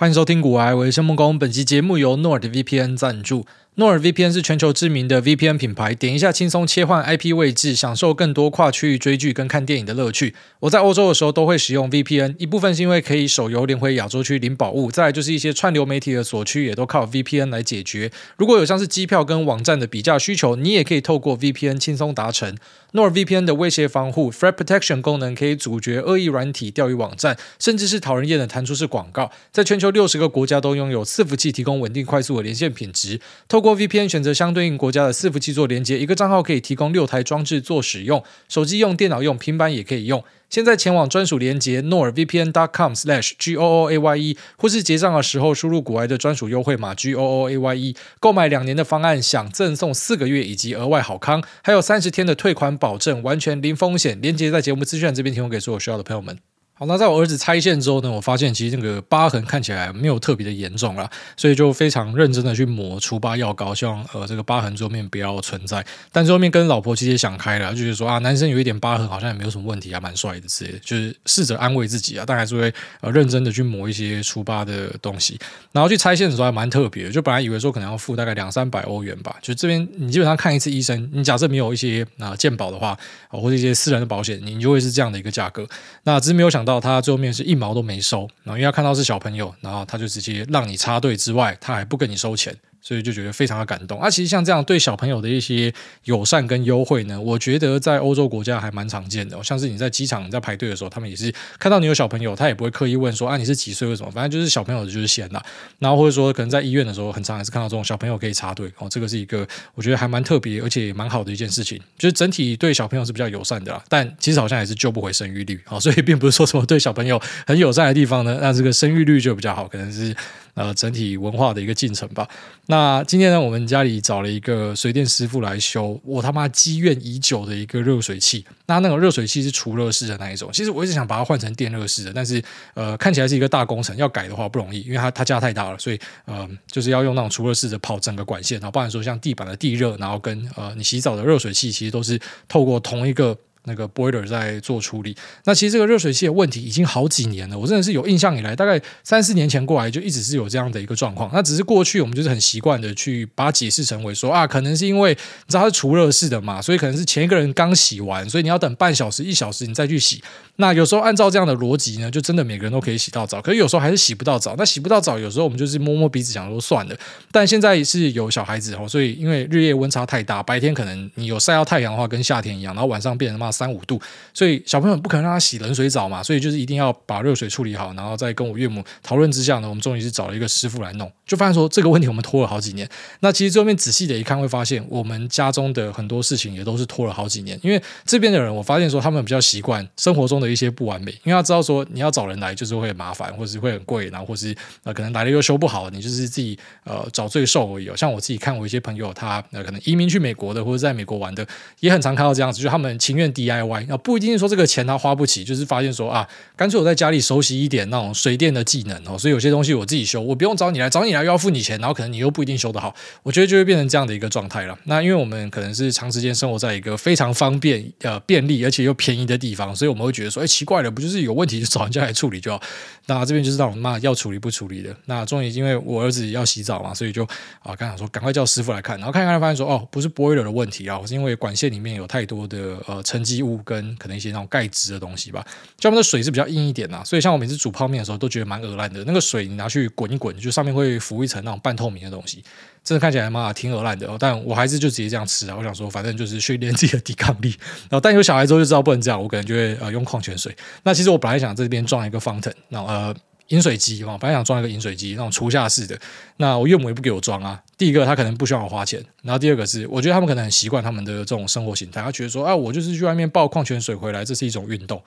欢迎收听古癌，我是孟工。本期节目由 NordVPN 赞助。NordVPN 是全球知名的 VPN 品牌，点一下轻松切换 IP 位置，享受更多跨区域追剧跟看电影的乐趣。我在欧洲的时候都会使用 VPN，一部分是因为可以手游连回亚洲区领宝物，再来就是一些串流媒体的锁区也都靠 VPN 来解决。如果有像是机票跟网站的比价需求，你也可以透过 VPN 轻松达成。NordVPN 的威胁防护 Threat Protection 功能可以阻绝恶意软体、钓鱼网站，甚至是讨人厌的弹出式广告。在全球六十个国家都拥有伺服器提供稳定快速的连线品质。透过 VPN 选择相对应国家的伺服器做连接，一个账号可以提供六台装置做使用，手机用、电脑用、平板也可以用。现在前往专属连接 nordvpn.com/gooaye，或是结账的时候输入国外的专属优惠码 gooaye，购买两年的方案享赠送四个月以及额外好康，还有三十天的退款保证，完全零风险。连接在节目资讯这边提供给所有需要的朋友们。好，那在我儿子拆线之后呢，我发现其实那个疤痕看起来没有特别的严重啦，所以就非常认真的去抹除疤药膏，希望呃这个疤痕桌面不要存在。但最后面跟老婆其实也想开了，就觉得说啊，男生有一点疤痕好像也没有什么问题啊，蛮帅的之类的，就是试着安慰自己啊，但还是会呃认真的去抹一些除疤的东西。然后去拆线的时候还蛮特别的，就本来以为说可能要付大概两三百欧元吧，就这边你基本上看一次医生，你假设没有一些啊、呃、健保的话，或者一些私人的保险，你就会是这样的一个价格。那只是没有想到他最后面是。一毛都没收，然后因为他看到是小朋友，然后他就直接让你插队之外，他还不跟你收钱。所以就觉得非常的感动啊！其实像这样对小朋友的一些友善跟优惠呢，我觉得在欧洲国家还蛮常见的。像是你在机场在排队的时候，他们也是看到你有小朋友，他也不会刻意问说啊你是几岁为什么，反正就是小朋友就是先啦。然后或者说可能在医院的时候，很常还是看到这种小朋友可以插队哦，这个是一个我觉得还蛮特别而且也蛮好的一件事情，就是整体对小朋友是比较友善的啦。但其实好像也是救不回生育率啊，所以并不是说什么对小朋友很友善的地方呢，那这个生育率就比较好，可能是。呃，整体文化的一个进程吧。那今天呢，我们家里找了一个水电师傅来修我他妈积怨已久的一个热水器。那那个热水器是储热式的那一种。其实我一直想把它换成电热式的，但是呃，看起来是一个大工程，要改的话不容易，因为它它家太大了，所以呃，就是要用那种储热式的跑整个管线，然后不然说像地板的地热，然后跟呃你洗澡的热水器，其实都是透过同一个。那个 boiler 在做处理，那其实这个热水器的问题已经好几年了。我真的是有印象以来，大概三四年前过来就一直是有这样的一个状况。那只是过去我们就是很习惯的去把它解释成为说啊，可能是因为你知道它是储热式的嘛，所以可能是前一个人刚洗完，所以你要等半小时一小时你再去洗。那有时候按照这样的逻辑呢，就真的每个人都可以洗到澡，可是有时候还是洗不到澡。那洗不到澡，有时候我们就是摸摸鼻子想说算了。但现在是有小孩子哦，所以因为日夜温差太大，白天可能你有晒到太阳的话，跟夏天一样，然后晚上变成他妈三五度。所以小朋友不可能让他洗冷水澡嘛，所以就是一定要把热水处理好，然后再跟我岳母讨论之下呢，我们终于是找了一个师傅来弄，就发现说这个问题我们拖了好几年。那其实最后面仔细的一看，会发现我们家中的很多事情也都是拖了好几年。因为这边的人，我发现说他们比较习惯生活中的一些不完美，因为他知道说你要找人来就是会很麻烦，或是会很贵，然后或是呃可能来了又修不好，你就是自己呃找罪受而已。像我自己看我一些朋友，他呃可能移民去美国的，或者在美国玩的，也很常看到这样子，就他们情愿 DIY，啊不一定是。说这个钱他花不起，就是发现说啊，干脆我在家里熟悉一点那种水电的技能哦，所以有些东西我自己修，我不用找你来，找你来又要付你钱，然后可能你又不一定修得好，我觉得就会变成这样的一个状态了。那因为我们可能是长时间生活在一个非常方便、呃便利而且又便宜的地方，所以我们会觉得说，哎，奇怪了，不就是有问题就找人家来处理就好？那这边就是让我妈要处理不处理的。那终于因为我儿子要洗澡嘛，所以就啊，刚想说赶快叫师傅来看，然后看一看发现说，哦，不是 boiler 的问题啊，是因为管线里面有太多的呃沉积物跟可能一些那种钙质的东西吧。就他们的水是比较硬一点呐，所以像我每次煮泡面的时候都觉得蛮恶烂的。那个水你拿去滚一滚，就上面会浮一层那种半透明的东西，真的看起来嘛挺恶烂的。但我还是就直接这样吃啊。我想说，反正就是训练自己的抵抗力。然后但有小孩之后就知道不能这样，我可能就会呃用矿泉水。那其实我本来想这边装一个方腾那呃饮水机嘛，本来想装一个饮水机那种厨下式的。那我岳母也不给我装啊。第一个他可能不需要我花钱，然后第二个是我觉得他们可能很习惯他们的这种生活形态，他觉得说啊我就是去外面抱矿泉水回来，这是一种运动。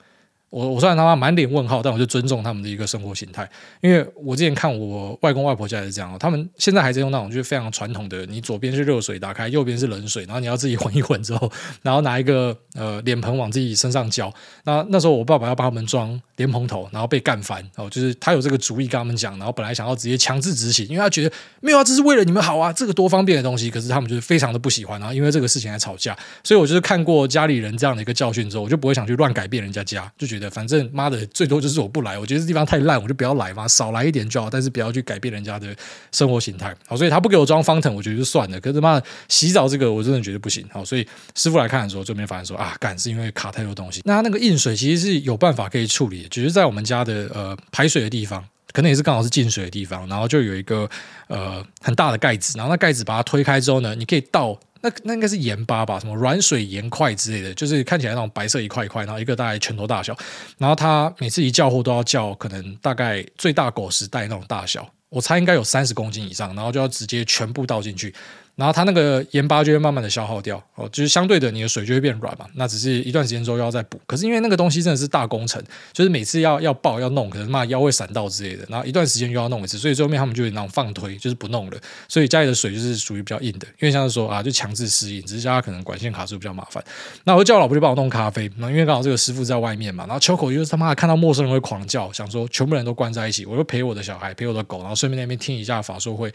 我我虽然他妈满脸问号，但我就尊重他们的一个生活形态，因为我之前看我外公外婆家也是这样，他们现在还在用那种就是非常传统的，你左边是热水打开，右边是冷水，然后你要自己混一混之后，然后拿一个呃脸盆往自己身上浇。那那时候我爸爸要帮他们装莲蓬头，然后被干翻哦，就是他有这个主意跟他们讲，然后本来想要直接强制执行，因为他觉得没有啊，这是为了你们好啊，这个多方便的东西，可是他们就是非常的不喜欢，然后因为这个事情还吵架，所以我就是看过家里人这样的一个教训之后，我就不会想去乱改变人家家，就觉得。反正妈的最多就是我不来，我觉得这地方太烂，我就不要来嘛，少来一点就好，但是不要去改变人家的生活形态。好，所以他不给我装方腾我觉得就算了。可是妈的洗澡这个我真的觉得不行。好，所以师傅来看的时候，这边发现说啊，干是因为卡太多东西。那那个硬水其实是有办法可以处理的，只是在我们家的呃排水的地方。可能也是刚好是进水的地方，然后就有一个呃很大的盖子，然后那盖子把它推开之后呢，你可以倒那那应该是盐巴吧，什么软水盐块之类的，就是看起来那种白色一块一块，然后一个大概拳头大小，然后它每次一叫货都要叫可能大概最大狗食袋那种大小，我猜应该有三十公斤以上，然后就要直接全部倒进去。然后它那个盐巴就会慢慢的消耗掉哦，就是相对的你的水就会变软嘛。那只是一段时间之后要再补。可是因为那个东西真的是大工程，就是每次要要爆要弄，可能嘛腰会闪到之类的。然后一段时间又要弄一次，所以最后面他们就那种放推，就是不弄了。所以家里的水就是属于比较硬的，因为像是说啊，就强制适应，只是家可能管线卡住比较麻烦。那我就叫我老婆就帮我弄咖啡，那因为刚好这个师傅在外面嘛，然后秋口就是他妈看到陌生人会狂叫，想说全部人都关在一起，我就陪我的小孩陪我的狗，然后顺便那边听一下法说会。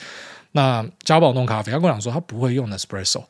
那家宝弄咖啡，他跟我讲说他不会用 Nespresso。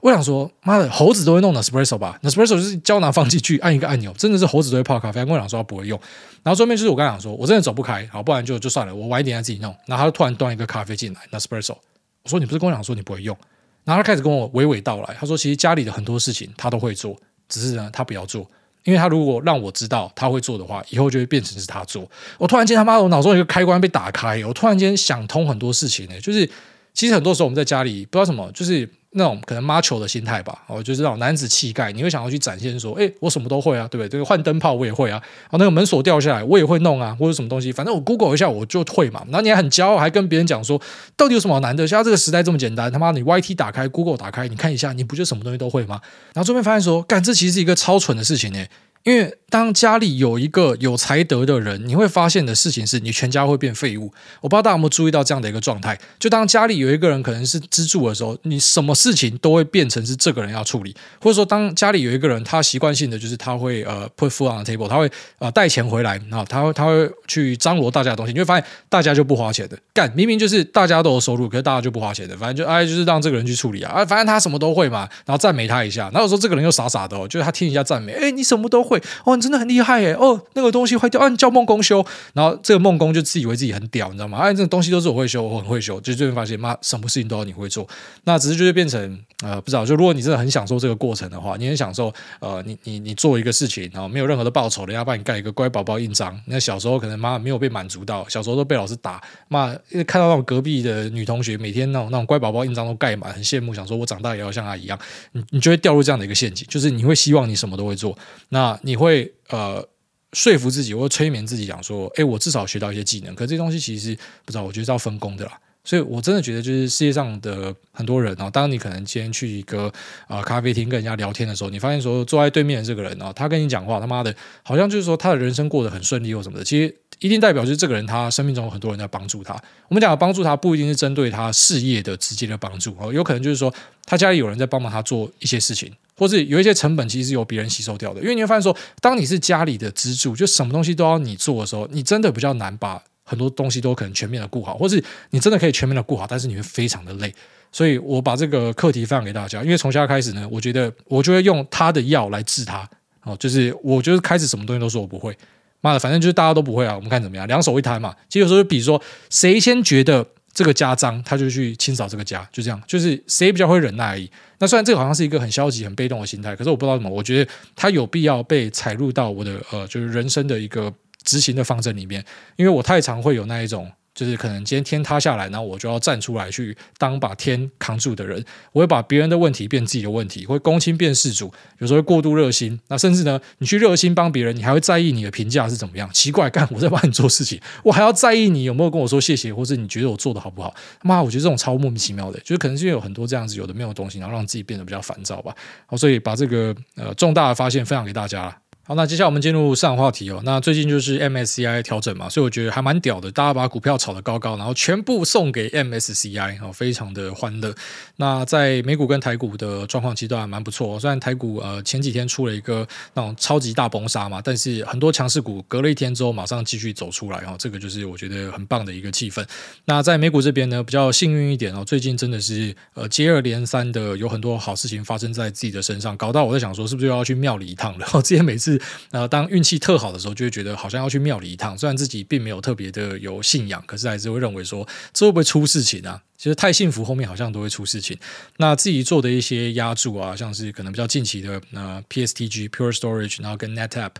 我想说，妈的，猴子都会弄 Nespresso 吧？Nespresso 就是胶囊放进去，按一个按钮，真的是猴子都会泡咖啡。他跟我讲说他不会用。然后后面就是我刚才讲说，我真的走不开，好，不然就就算了，我晚一点再自己弄。然后他就突然端一个咖啡进来，Nespresso。我说你不是跟我讲说你不会用？然后他开始跟我娓娓道来，他说其实家里的很多事情他都会做，只是呢他不要做。因为他如果让我知道他会做的话，以后就会变成是他做。我突然间他妈，我脑中有一个开关被打开，我突然间想通很多事情呢，就是其实很多时候我们在家里不知道什么，就是。那种可能 macho 的心态吧，哦，就是那种男子气概，你会想要去展现说，哎，我什么都会啊，对不对？这个换灯泡我也会啊，哦，那个门锁掉下来我也会弄啊，或者什么东西，反正我 Google 一下我就会嘛。然后你还很骄傲，还跟别人讲说，到底有什么难的？现在这个时代这么简单，他妈你 YT 打开，Google 打开，你看一下，你不就什么东西都会吗？然后这边发现说，干，这其实是一个超蠢的事情呢。因为当家里有一个有才德的人，你会发现的事情是你全家会变废物。我不知道大家有没有注意到这样的一个状态？就当家里有一个人可能是支柱的时候，你什么事情都会变成是这个人要处理。或者说，当家里有一个人，他习惯性的就是他会呃 put food on the table，他会呃带钱回来啊，他会他会去张罗大家的东西，你会发现大家就不花钱的。干，明明就是大家都有收入，可是大家就不花钱的。反正就哎，就是让这个人去处理啊，啊，反正他什么都会嘛，然后赞美他一下。然后有时候这个人又傻傻的哦，就是他听一下赞美，哎，你什么都会哦，你真的很。厉害耶！哦，那个东西坏掉，啊，你叫孟工修，然后这个孟工就自以为自己很屌，你知道吗？哎，这个东西都是我会修，我很会修，就最近发现，妈，什么事情都要你会做，那只是就会变成呃，不知道。就如果你真的很享受这个过程的话，你很享受呃，你你你做一个事情，然后没有任何的报酬，人家帮你盖一个乖宝宝印章。那小时候可能妈没有被满足到，小时候都被老师打，妈看到那种隔壁的女同学每天那种那种乖宝宝印章都盖满，很羡慕，想说我长大也要像她一样。你你就会掉入这样的一个陷阱，就是你会希望你什么都会做，那你会。呃，说服自己或催眠自己，讲说，哎，我至少学到一些技能。可这东西其实不知道，我觉得是要分工的啦。所以我真的觉得，就是世界上的很多人哦，当你可能今天去一个、呃、咖啡厅跟人家聊天的时候，你发现说坐在对面的这个人哦，他跟你讲话，他妈的，好像就是说他的人生过得很顺利或什么的。其实一定代表就是这个人他生命中有很多人在帮助他。我们讲帮助他，不一定是针对他事业的直接的帮助哦，有可能就是说他家里有人在帮忙他做一些事情。或是有一些成本其实是由别人吸收掉的，因为你会发现说，当你是家里的支柱，就什么东西都要你做的时候，你真的比较难把很多东西都可能全面的顾好，或是你真的可以全面的顾好，但是你会非常的累。所以我把这个课题分享给大家，因为从现在开始呢，我觉得我就会用他的药来治他。哦，就是我就是开始什么东西都说我不会，妈的，反正就是大家都不会啊，我们看怎么样，两手一摊嘛。其实有时候就比如说谁先觉得。这个家脏，他就去清扫这个家，就这样，就是谁比较会忍耐而已。那虽然这个好像是一个很消极、很被动的心态，可是我不知道怎么，我觉得他有必要被采入到我的呃，就是人生的一个执行的方针里面，因为我太常会有那一种。就是可能今天天塌下来，然后我就要站出来去当把天扛住的人。我会把别人的问题变自己的问题，会公亲变事主，有时候会过度热心。那甚至呢，你去热心帮别人，你还会在意你的评价是怎么样？奇怪，干我在帮你做事情，我还要在意你有没有跟我说谢谢，或者你觉得我做的好不好？妈，我觉得这种超莫名其妙的，就是可能是因为有很多这样子有的没有的东西，然后让自己变得比较烦躁吧。好，所以把这个呃重大的发现分享给大家。好，那接下来我们进入上场话题哦。那最近就是 MSCI 调整嘛，所以我觉得还蛮屌的。大家把股票炒得高高，然后全部送给 MSCI，哦，非常的欢乐。那在美股跟台股的状况其实都还蛮不错。虽然台股呃前几天出了一个那种超级大崩杀嘛，但是很多强势股隔了一天之后马上继续走出来哦，这个就是我觉得很棒的一个气氛。那在美股这边呢，比较幸运一点哦，最近真的是呃接二连三的有很多好事情发生在自己的身上，搞到我在想说是不是又要去庙里一趟了？之前每次。呃，当运气特好的时候，就会觉得好像要去庙里一趟，虽然自己并没有特别的有信仰，可是还是会认为说这会不会出事情啊？其实太幸福，后面好像都会出事情。那自己做的一些压注啊，像是可能比较近期的呃 PSTG Pure Storage，然后跟 NetApp，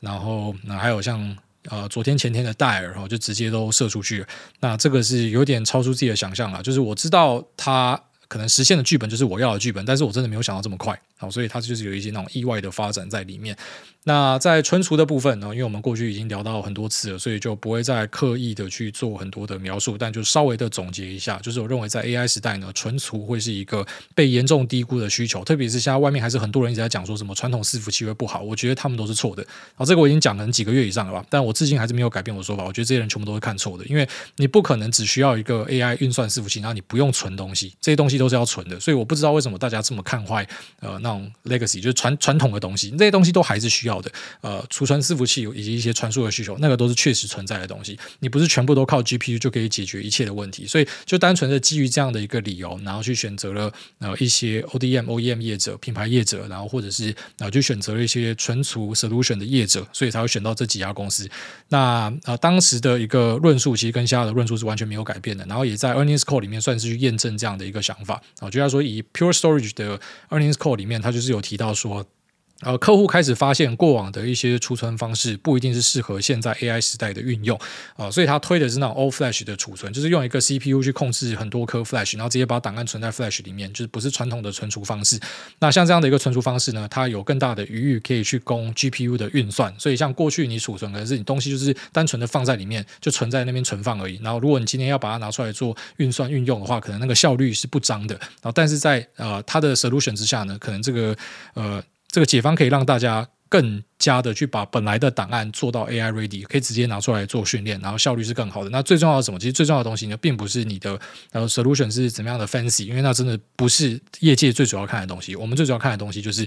然后那还有像呃昨天前天的戴尔，然后就直接都射出去。那这个是有点超出自己的想象了，就是我知道它可能实现的剧本就是我要的剧本，但是我真的没有想到这么快，好，所以它就是有一些那种意外的发展在里面。那在存储的部分呢，因为我们过去已经聊到很多次了，所以就不会再刻意的去做很多的描述，但就稍微的总结一下，就是我认为在 AI 时代呢，存储会是一个被严重低估的需求，特别是现在外面还是很多人一直在讲说什么传统伺服器会不好，我觉得他们都是错的。好，这个我已经讲了几个月以上了吧，但我至今还是没有改变我的说法，我觉得这些人全部都是看错的，因为你不可能只需要一个 AI 运算伺服器，然后你不用存东西，这些东西都是要存的，所以我不知道为什么大家这么看坏呃那种 legacy 就是传传统的东西，这些东西都还是需要的，呃。储存伺服器以及一些传输的需求，那个都是确实存在的东西。你不是全部都靠 GPU 就可以解决一切的问题，所以就单纯的基于这样的一个理由，然后去选择了呃一些 ODM、OEM 业者、品牌业者，然后或者是啊就选择了一些存储 solution 的业者，所以才会选到这几家公司。那、呃、当时的一个论述其实跟现在的论述是完全没有改变的，然后也在 earnings call 里面算是去验证这样的一个想法啊。就像说以 Pure Storage 的 earnings call 里面，他就是有提到说。呃，客户开始发现过往的一些储存方式不一定是适合现在 AI 时代的运用啊、呃，所以他推的是那种 All Flash 的储存，就是用一个 CPU 去控制很多颗 Flash，然后直接把档案存在 Flash 里面，就是不是传统的存储方式。那像这样的一个存储方式呢，它有更大的余裕可以去供 GPU 的运算。所以像过去你储存可能是你东西就是单纯的放在里面，就存在那边存放而已。然后如果你今天要把它拿出来做运算运用的话，可能那个效率是不彰的。然后但是在呃它的 solution 之下呢，可能这个呃。这个解方可以让大家更加的去把本来的档案做到 AI ready，可以直接拿出来做训练，然后效率是更好的。那最重要的什么？其实最重要的东西呢，并不是你的呃 solution 是怎么样的 fancy，因为那真的不是业界最主要看的东西。我们最主要看的东西就是。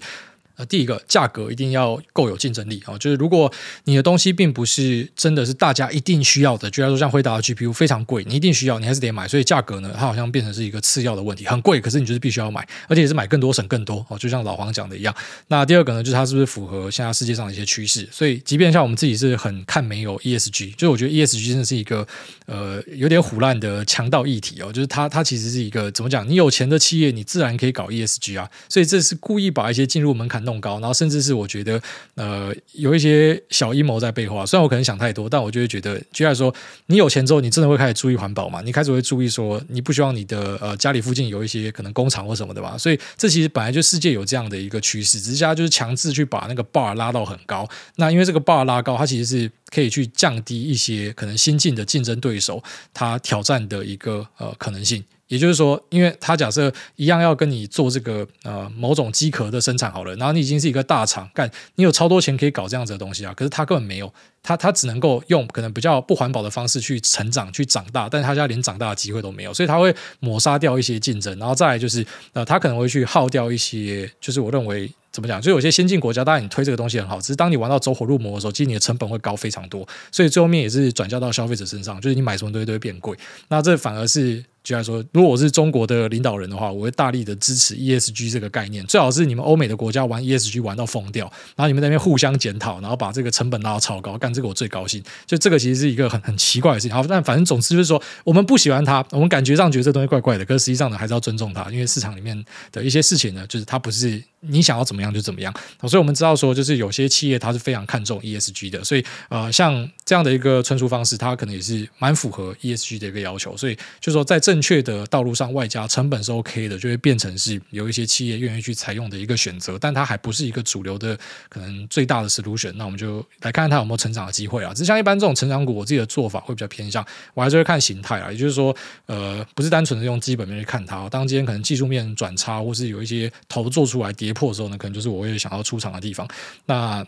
第一个价格一定要够有竞争力啊，就是如果你的东西并不是真的是大家一定需要的，就像说像辉达的 GPU 非常贵，你一定需要，你还是得买，所以价格呢，它好像变成是一个次要的问题，很贵，可是你就是必须要买，而且也是买更多省更多哦，就像老黄讲的一样。那第二个呢，就是它是不是符合现在世界上的一些趋势？所以即便像我们自己是很看没有 ESG，就是我觉得 ESG 真的是一个呃有点唬烂的强盗议题哦，就是它它其实是一个怎么讲？你有钱的企业，你自然可以搞 ESG 啊，所以这是故意把一些进入门槛弄高，然后甚至是。我觉得，呃，有一些小阴谋在背后啊。虽然我可能想太多，但我就会觉得，举例来说，你有钱之后，你真的会开始注意环保嘛？你开始会注意说，你不希望你的呃家里附近有一些可能工厂或什么的吧？所以，这其实本来就世界有这样的一个趋势，只是现在就是强制去把那个 bar 拉到很高。那因为这个 bar 拉高，它其实是可以去降低一些可能新进的竞争对手他挑战的一个呃可能性。也就是说，因为他假设一样要跟你做这个呃某种机壳的生产好了，然后你已经是一个大厂，干你有超多钱可以搞这样子的东西啊，可是他根本没有，他他只能够用可能比较不环保的方式去成长、去长大，但是他家连长大的机会都没有，所以他会抹杀掉一些竞争，然后再来就是呃他可能会去耗掉一些，就是我认为。怎么讲？就有些先进国家，当然你推这个东西很好，只是当你玩到走火入魔的时候，其实你的成本会高非常多，所以最后面也是转嫁到消费者身上，就是你买什么东西都会变贵。那这反而是，就来说，如果我是中国的领导人的话，我会大力的支持 ESG 这个概念，最好是你们欧美的国家玩 ESG 玩到疯掉，然后你们那边互相检讨，然后把这个成本拉到超高，干这个我最高兴。就这个其实是一个很很奇怪的事情。好，但反正总之就是说，我们不喜欢它，我们感觉上觉得这东西怪怪的，可是实际上呢，还是要尊重它，因为市场里面的一些事情呢，就是它不是。你想要怎么样就怎么样，所以我们知道说，就是有些企业它是非常看重 ESG 的，所以呃，像这样的一个存储方式，它可能也是蛮符合 ESG 的一个要求，所以就是说在正确的道路上，外加成本是 OK 的，就会变成是有一些企业愿意去采用的一个选择，但它还不是一个主流的可能最大的 solution。那我们就来看看它有没有成长的机会啊。只是像一般这种成长股，我自己的做法会比较偏向，我还是会看形态啊，也就是说，呃，不是单纯的用基本面去看它，当今天可能技术面转差，或是有一些头做出来跌。破的时候呢，可能就是我会想要出场的地方。那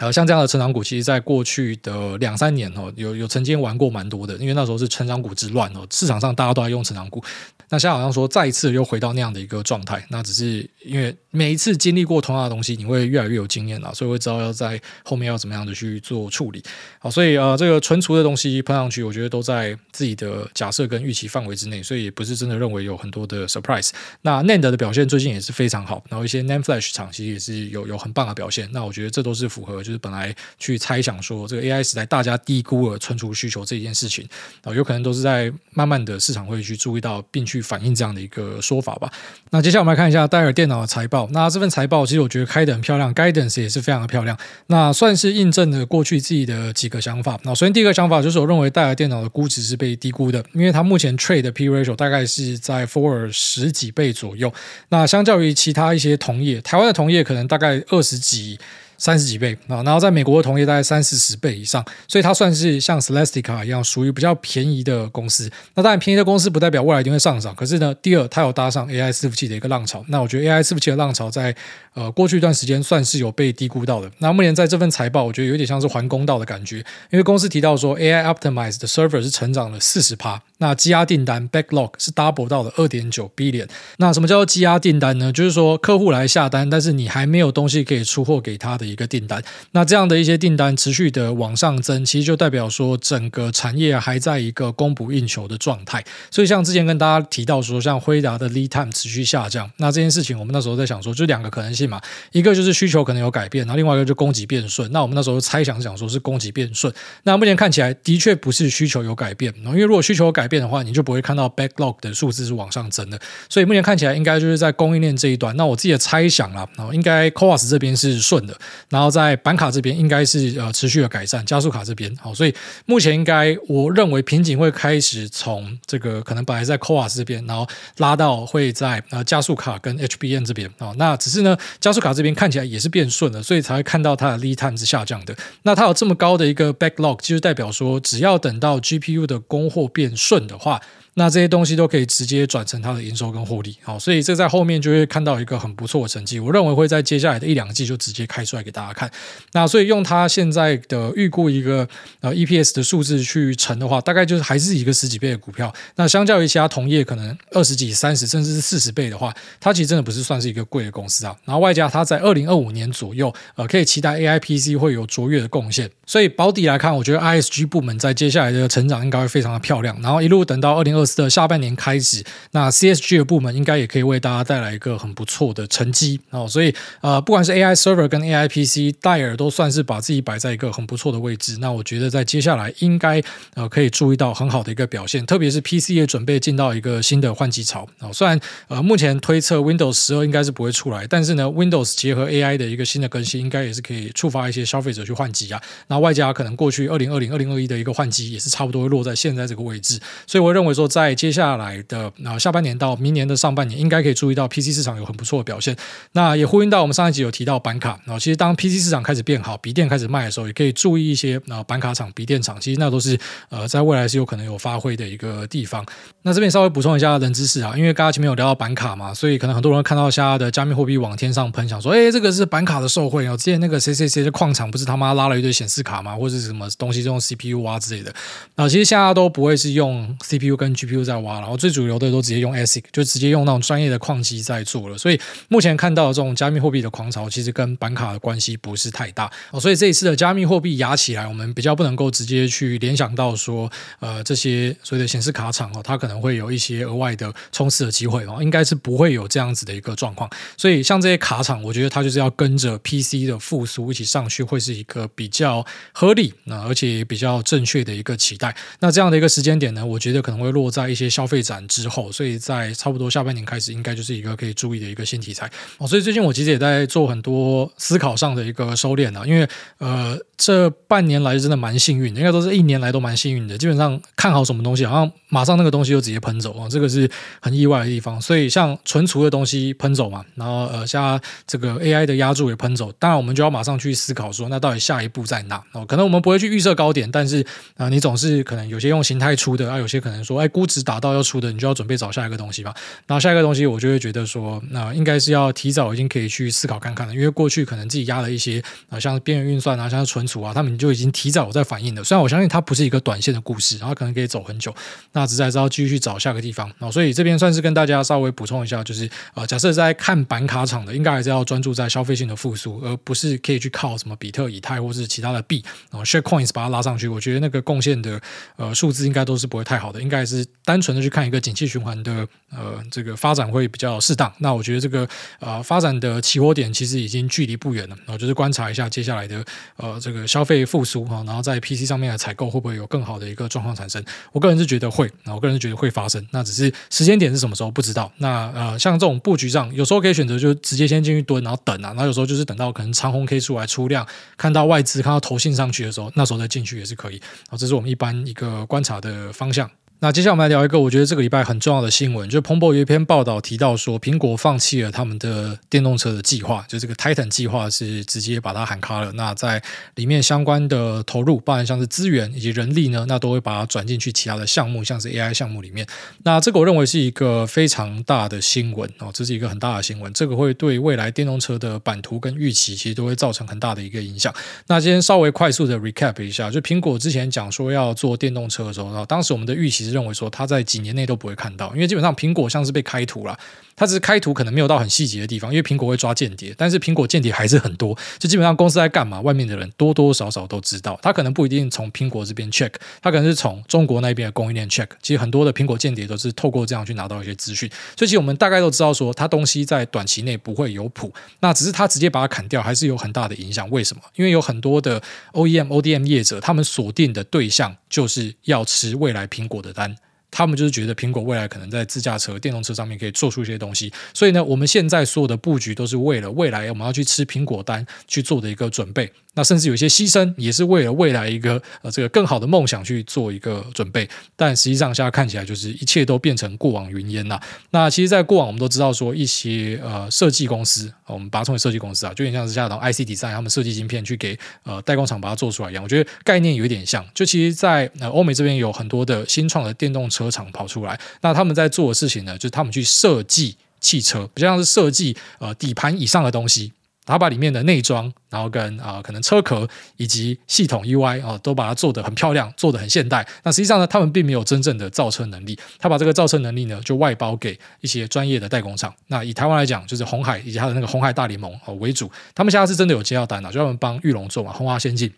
呃，像这样的成长股，其实在过去的两三年哦，有有曾经玩过蛮多的，因为那时候是成长股之乱哦，市场上大家都在用成长股。那现在好像说再一次又回到那样的一个状态，那只是因为每一次经历过同样的东西，你会越来越有经验了，所以会知道要在后面要怎么样的去做处理。好，所以呃，这个存储的东西喷上去，我觉得都在自己的假设跟预期范围之内，所以也不是真的认为有很多的 surprise。那 NAND 的表现最近也是非常好，然后一些 NAND Flash 厂其实也是有有很棒的表现。那我觉得这都是符合就是本来去猜想说这个 AI 时代大家低估了存储需求这件事情啊，有可能都是在慢慢的市场会去注意到并去反映这样的一个说法吧。那接下来我们来看一下戴尔电脑的财报。那这份财报其实我觉得开得很漂亮，Guidance 也是非常的漂亮。那算是印证了过去自己的几个想法。那首先第一个想法就是我认为戴尔电脑的估值是被低估的，因为它目前 trade 的 P ratio 大概是在 Forward 十几倍左右。那相较于其他一些同业，台湾的同业可能大概二十几。三十几倍啊，然后在美国的同业大概三四十倍以上，所以它算是像 Celestica 一样属于比较便宜的公司。那当然，便宜的公司不代表未来一定会上涨。可是呢，第二，它有搭上 AI 伺服器的一个浪潮。那我觉得 AI 伺服器的浪潮在呃过去一段时间算是有被低估到的。那目前在这份财报，我觉得有点像是还公道的感觉，因为公司提到说 AI optimized 的 server 是成长了四十趴。那积压订单 backlog 是 double 到了二点九 billion。那什么叫做积压订单呢？就是说客户来下单，但是你还没有东西可以出货给他的一个订单。那这样的一些订单持续的往上增，其实就代表说整个产业还在一个供不应求的状态。所以像之前跟大家提到说，像辉达的 lead time 持续下降，那这件事情我们那时候在想说，就两个可能性嘛，一个就是需求可能有改变，然后另外一个就供给变顺。那我们那时候猜想想说是供给变顺。那目前看起来的确不是需求有改变，因为如果需求有改变的话，你就不会看到 backlog 的数字是往上增的，所以目前看起来应该就是在供应链这一端。那我自己的猜想啦，然后应该 CoWoS 这边是顺的，然后在板卡这边应该是呃持续的改善，加速卡这边好，所以目前应该我认为瓶颈会开始从这个可能本来在 CoWoS 这边，然后拉到会在呃加速卡跟 HBM 这边啊。那只是呢，加速卡这边看起来也是变顺了，所以才会看到它的 lead time 是下降的。那它有这么高的一个 backlog，其实代表说只要等到 GPU 的供货变顺的话。那这些东西都可以直接转成它的营收跟获利，好，所以这在后面就会看到一个很不错的成绩。我认为会在接下来的一两季就直接开出来给大家看。那所以用它现在的预估一个呃 EPS 的数字去乘的话，大概就是还是一个十几倍的股票。那相较于其他同业可能二十几、三十甚至是四十倍的话，它其实真的不是算是一个贵的公司啊。然后外加它在二零二五年左右，呃，可以期待 AI PC 会有卓越的贡献。所以保底来看，我觉得 ISG 部门在接下来的成长应该会非常的漂亮。然后一路等到二零二的下半年开始，那 CSG 的部门应该也可以为大家带来一个很不错的成绩哦。所以呃，不管是 AI server 跟 AI PC，戴尔都算是把自己摆在一个很不错的位置。那我觉得在接下来应该呃可以注意到很好的一个表现，特别是 PC 也准备进到一个新的换机潮哦。虽然呃目前推测 Windows 十二应该是不会出来，但是呢 Windows 结合 AI 的一个新的更新，应该也是可以触发一些消费者去换机啊。那外加可能过去二零二零、二零二一的一个换机也是差不多会落在现在这个位置，所以我认为说在接下来。的啊，下半年到明年的上半年，应该可以注意到 PC 市场有很不错的表现。那也呼应到我们上一集有提到板卡啊，其实当 PC 市场开始变好，笔电开始卖的时候，也可以注意一些啊板卡厂、笔电厂，其实那都是呃在未来是有可能有发挥的一个地方。那这边稍微补充一下冷知识啊，因为刚刚前面有聊到板卡嘛，所以可能很多人看到现在的加密货币往天上喷，想说，哎，这个是板卡的受惠哦。之前那个谁谁谁的矿场不是他妈拉了一堆显示卡吗？或者是什么东西用 CPU 啊之类的啊？其实现在都不会是用 CPU 跟 GPU 在挖，然后最主流的都直接。用 ASIC 就直接用那种专业的矿机在做了，所以目前看到的这种加密货币的狂潮，其实跟板卡的关系不是太大哦。所以这一次的加密货币压起来，我们比较不能够直接去联想到说，呃，这些所谓的显示卡厂哦，它可能会有一些额外的冲刺的机会哦，应该是不会有这样子的一个状况。所以像这些卡厂，我觉得它就是要跟着 PC 的复苏一起上去，会是一个比较合理那而且比较正确的一个期待。那这样的一个时间点呢，我觉得可能会落在一些消费展之后，所以。在差不多下半年开始，应该就是一个可以注意的一个新题材哦。所以最近我其实也在做很多思考上的一个收敛啊，因为呃。这半年来真的蛮幸运的，应该都是一年来都蛮幸运的。基本上看好什么东西，好像马上那个东西就直接喷走啊，这个是很意外的地方。所以像存储的东西喷走嘛，然后呃，像这个 AI 的压注也喷走。当然，我们就要马上去思考说，那到底下一步在哪？哦，可能我们不会去预设高点，但是啊、你总是可能有些用形态出的啊，有些可能说，哎，估值达到要出的，你就要准备找下一个东西吧。然后下一个东西，我就会觉得说，那、应该是要提早已经可以去思考看看了，因为过去可能自己压了一些啊、像边缘运算啊，像存储啊，他们就已经。提早我在反应的，虽然我相信它不是一个短线的故事，然后可能可以走很久，那只是还是要继续去找下个地方。所以这边算是跟大家稍微补充一下，就是呃，假设在看板卡厂的，应该还是要专注在消费性的复苏，而不是可以去靠什么比特、以太或是其他的币啊，Share Coins 把它拉上去。我觉得那个贡献的呃数字应该都是不会太好的，应该是单纯的去看一个景气循环的呃这个发展会比较适当。那我觉得这个呃发展的起火点其实已经距离不远了。然后就是观察一下接下来的呃这个消费复苏哈，然后在 PC 上面的采购会不会有更好的一个状况产生？我个人是觉得会，那我个人是觉得会发生。那只是时间点是什么时候不知道。那呃像这种布局上，有时候可以选择就直接先进去蹲，然后等啊。然后有时候就是等到可能长虹 K 出来出量，看到外资看到投信上去的时候，那时候再进去也是可以。好，这是我们一般一个观察的方向。那接下来我们来聊一个我觉得这个礼拜很重要的新闻，就是彭博有一篇报道提到说，苹果放弃了他们的电动车的计划，就这个 Titan 计划是直接把它喊卡了。那在里面相关的投入，包含像是资源以及人力呢，那都会把它转进去其他的项目，像是 AI 项目里面。那这个我认为是一个非常大的新闻哦，这是一个很大的新闻，这个会对未来电动车的版图跟预期其实都会造成很大的一个影响。那今天稍微快速的 recap 一下，就苹果之前讲说要做电动车的时候，然后，当时我们的预期认为说它在几年内都不会看到，因为基本上苹果像是被开图了。它只是开图可能没有到很细节的地方，因为苹果会抓间谍，但是苹果间谍还是很多，就基本上公司在干嘛，外面的人多多少少都知道。他可能不一定从苹果这边 check，他可能是从中国那边的供应链 check。其实很多的苹果间谍都是透过这样去拿到一些资讯，所以其实我们大概都知道说，它东西在短期内不会有谱，那只是他直接把它砍掉，还是有很大的影响。为什么？因为有很多的 OEM、ODM 业者，他们锁定的对象就是要吃未来苹果的单。他们就是觉得苹果未来可能在自驾车、电动车上面可以做出一些东西，所以呢，我们现在所有的布局都是为了未来我们要去吃苹果单去做的一个准备。那甚至有些牺牲，也是为了未来一个呃这个更好的梦想去做一个准备。但实际上现在看起来，就是一切都变成过往云烟了。那其实，在过往我们都知道说，一些呃设计公司，我们把它称为设计公司啊，就有点像是像 IC Design 他们设计晶片去给呃代工厂把它做出来一样。我觉得概念有一点像。就其实，在呃欧美这边有很多的新创的电动车车厂跑出来，那他们在做的事情呢，就是他们去设计汽车，比较像是设计呃底盘以上的东西。他把里面的内装，然后跟啊、可能车壳以及系统 UI 啊、都把它做得很漂亮，做得很现代。那实际上呢，他们并没有真正的造车能力。他把这个造车能力呢，就外包给一些专业的代工厂。那以台湾来讲，就是红海以及他的那个红海大联盟哦为主。他们现在是真的有接到单了，就他们帮裕隆做嘛，红花先进。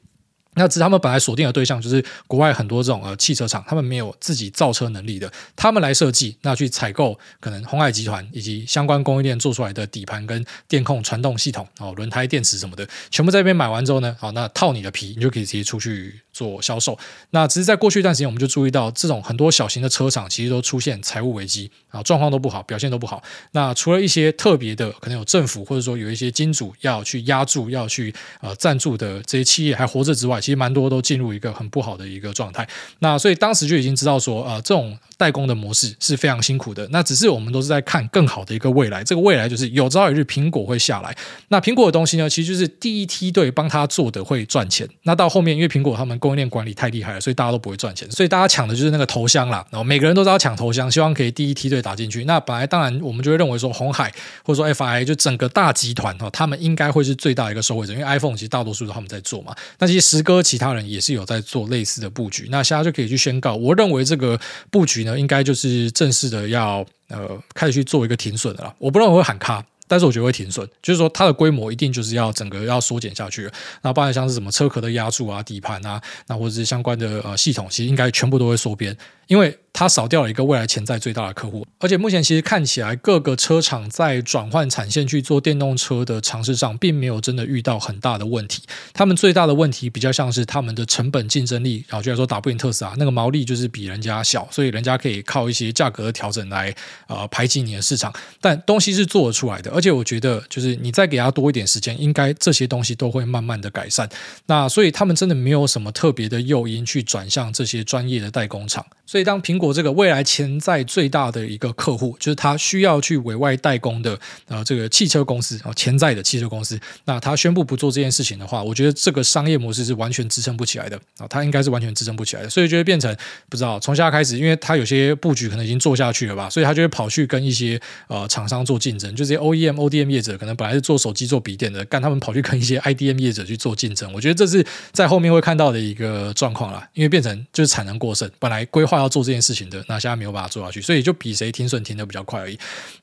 那只是他们本来锁定的对象就是国外很多这种呃汽车厂，他们没有自己造车能力的，他们来设计，那去采购可能鸿海集团以及相关供应链做出来的底盘跟电控传动系统哦，轮胎电池什么的，全部在这边买完之后呢，好，那套你的皮，你就可以直接出去做销售。那只是在过去一段时间，我们就注意到这种很多小型的车厂其实都出现财务危机啊，状况都不好，表现都不好。那除了一些特别的，可能有政府或者说有一些金主要去压注、要去呃赞助的这些企业还活着之外，其实蛮多都进入一个很不好的一个状态，那所以当时就已经知道说，呃，这种代工的模式是非常辛苦的。那只是我们都是在看更好的一个未来，这个未来就是有朝一日苹果会下来。那苹果的东西呢，其实就是第一梯队帮他做的会赚钱。那到后面，因为苹果他们供应链管理太厉害了，所以大家都不会赚钱。所以大家抢的就是那个头香啦。然后每个人都知道抢头香，希望可以第一梯队打进去。那本来当然我们就会认为说，红海或者说 FI 就整个大集团哈，他们应该会是最大一个受惠者，因为 iPhone 其实大多数都他们在做嘛。那其实时哥其他。人也是有在做类似的布局，那现在就可以去宣告，我认为这个布局呢，应该就是正式的要呃开始去做一个停损了。我不认为会喊卡，但是我觉得会停损，就是说它的规模一定就是要整个要缩减下去。那包含像是什么车壳的压铸啊、底盘啊，那或者是相关的呃系统，其实应该全部都会缩编，因为。它少掉了一个未来潜在最大的客户，而且目前其实看起来各个车厂在转换产线去做电动车的尝试上，并没有真的遇到很大的问题。他们最大的问题比较像是他们的成本竞争力，然后就来说打不赢特斯拉，那个毛利就是比人家小，所以人家可以靠一些价格的调整来呃排挤你的市场。但东西是做得出来的，而且我觉得就是你再给他多一点时间，应该这些东西都会慢慢的改善。那所以他们真的没有什么特别的诱因去转向这些专业的代工厂。所以当苹果这个未来潜在最大的一个客户，就是他需要去委外代工的呃这个汽车公司啊，潜在的汽车公司，那他宣布不做这件事情的话，我觉得这个商业模式是完全支撑不起来的啊，他应该是完全支撑不起来的，所以就会变成不知道从现在开始，因为他有些布局可能已经做下去了吧，所以他就会跑去跟一些呃厂商做竞争，就这些 O D M 业者可能本来是做手机、做笔电的，干他们跑去跟一些 IDM 业者去做竞争，我觉得这是在后面会看到的一个状况啦，因为变成就是产能过剩，本来规划。要做这件事情的，那现在没有办法做下去，所以就比谁停损停得比较快而已。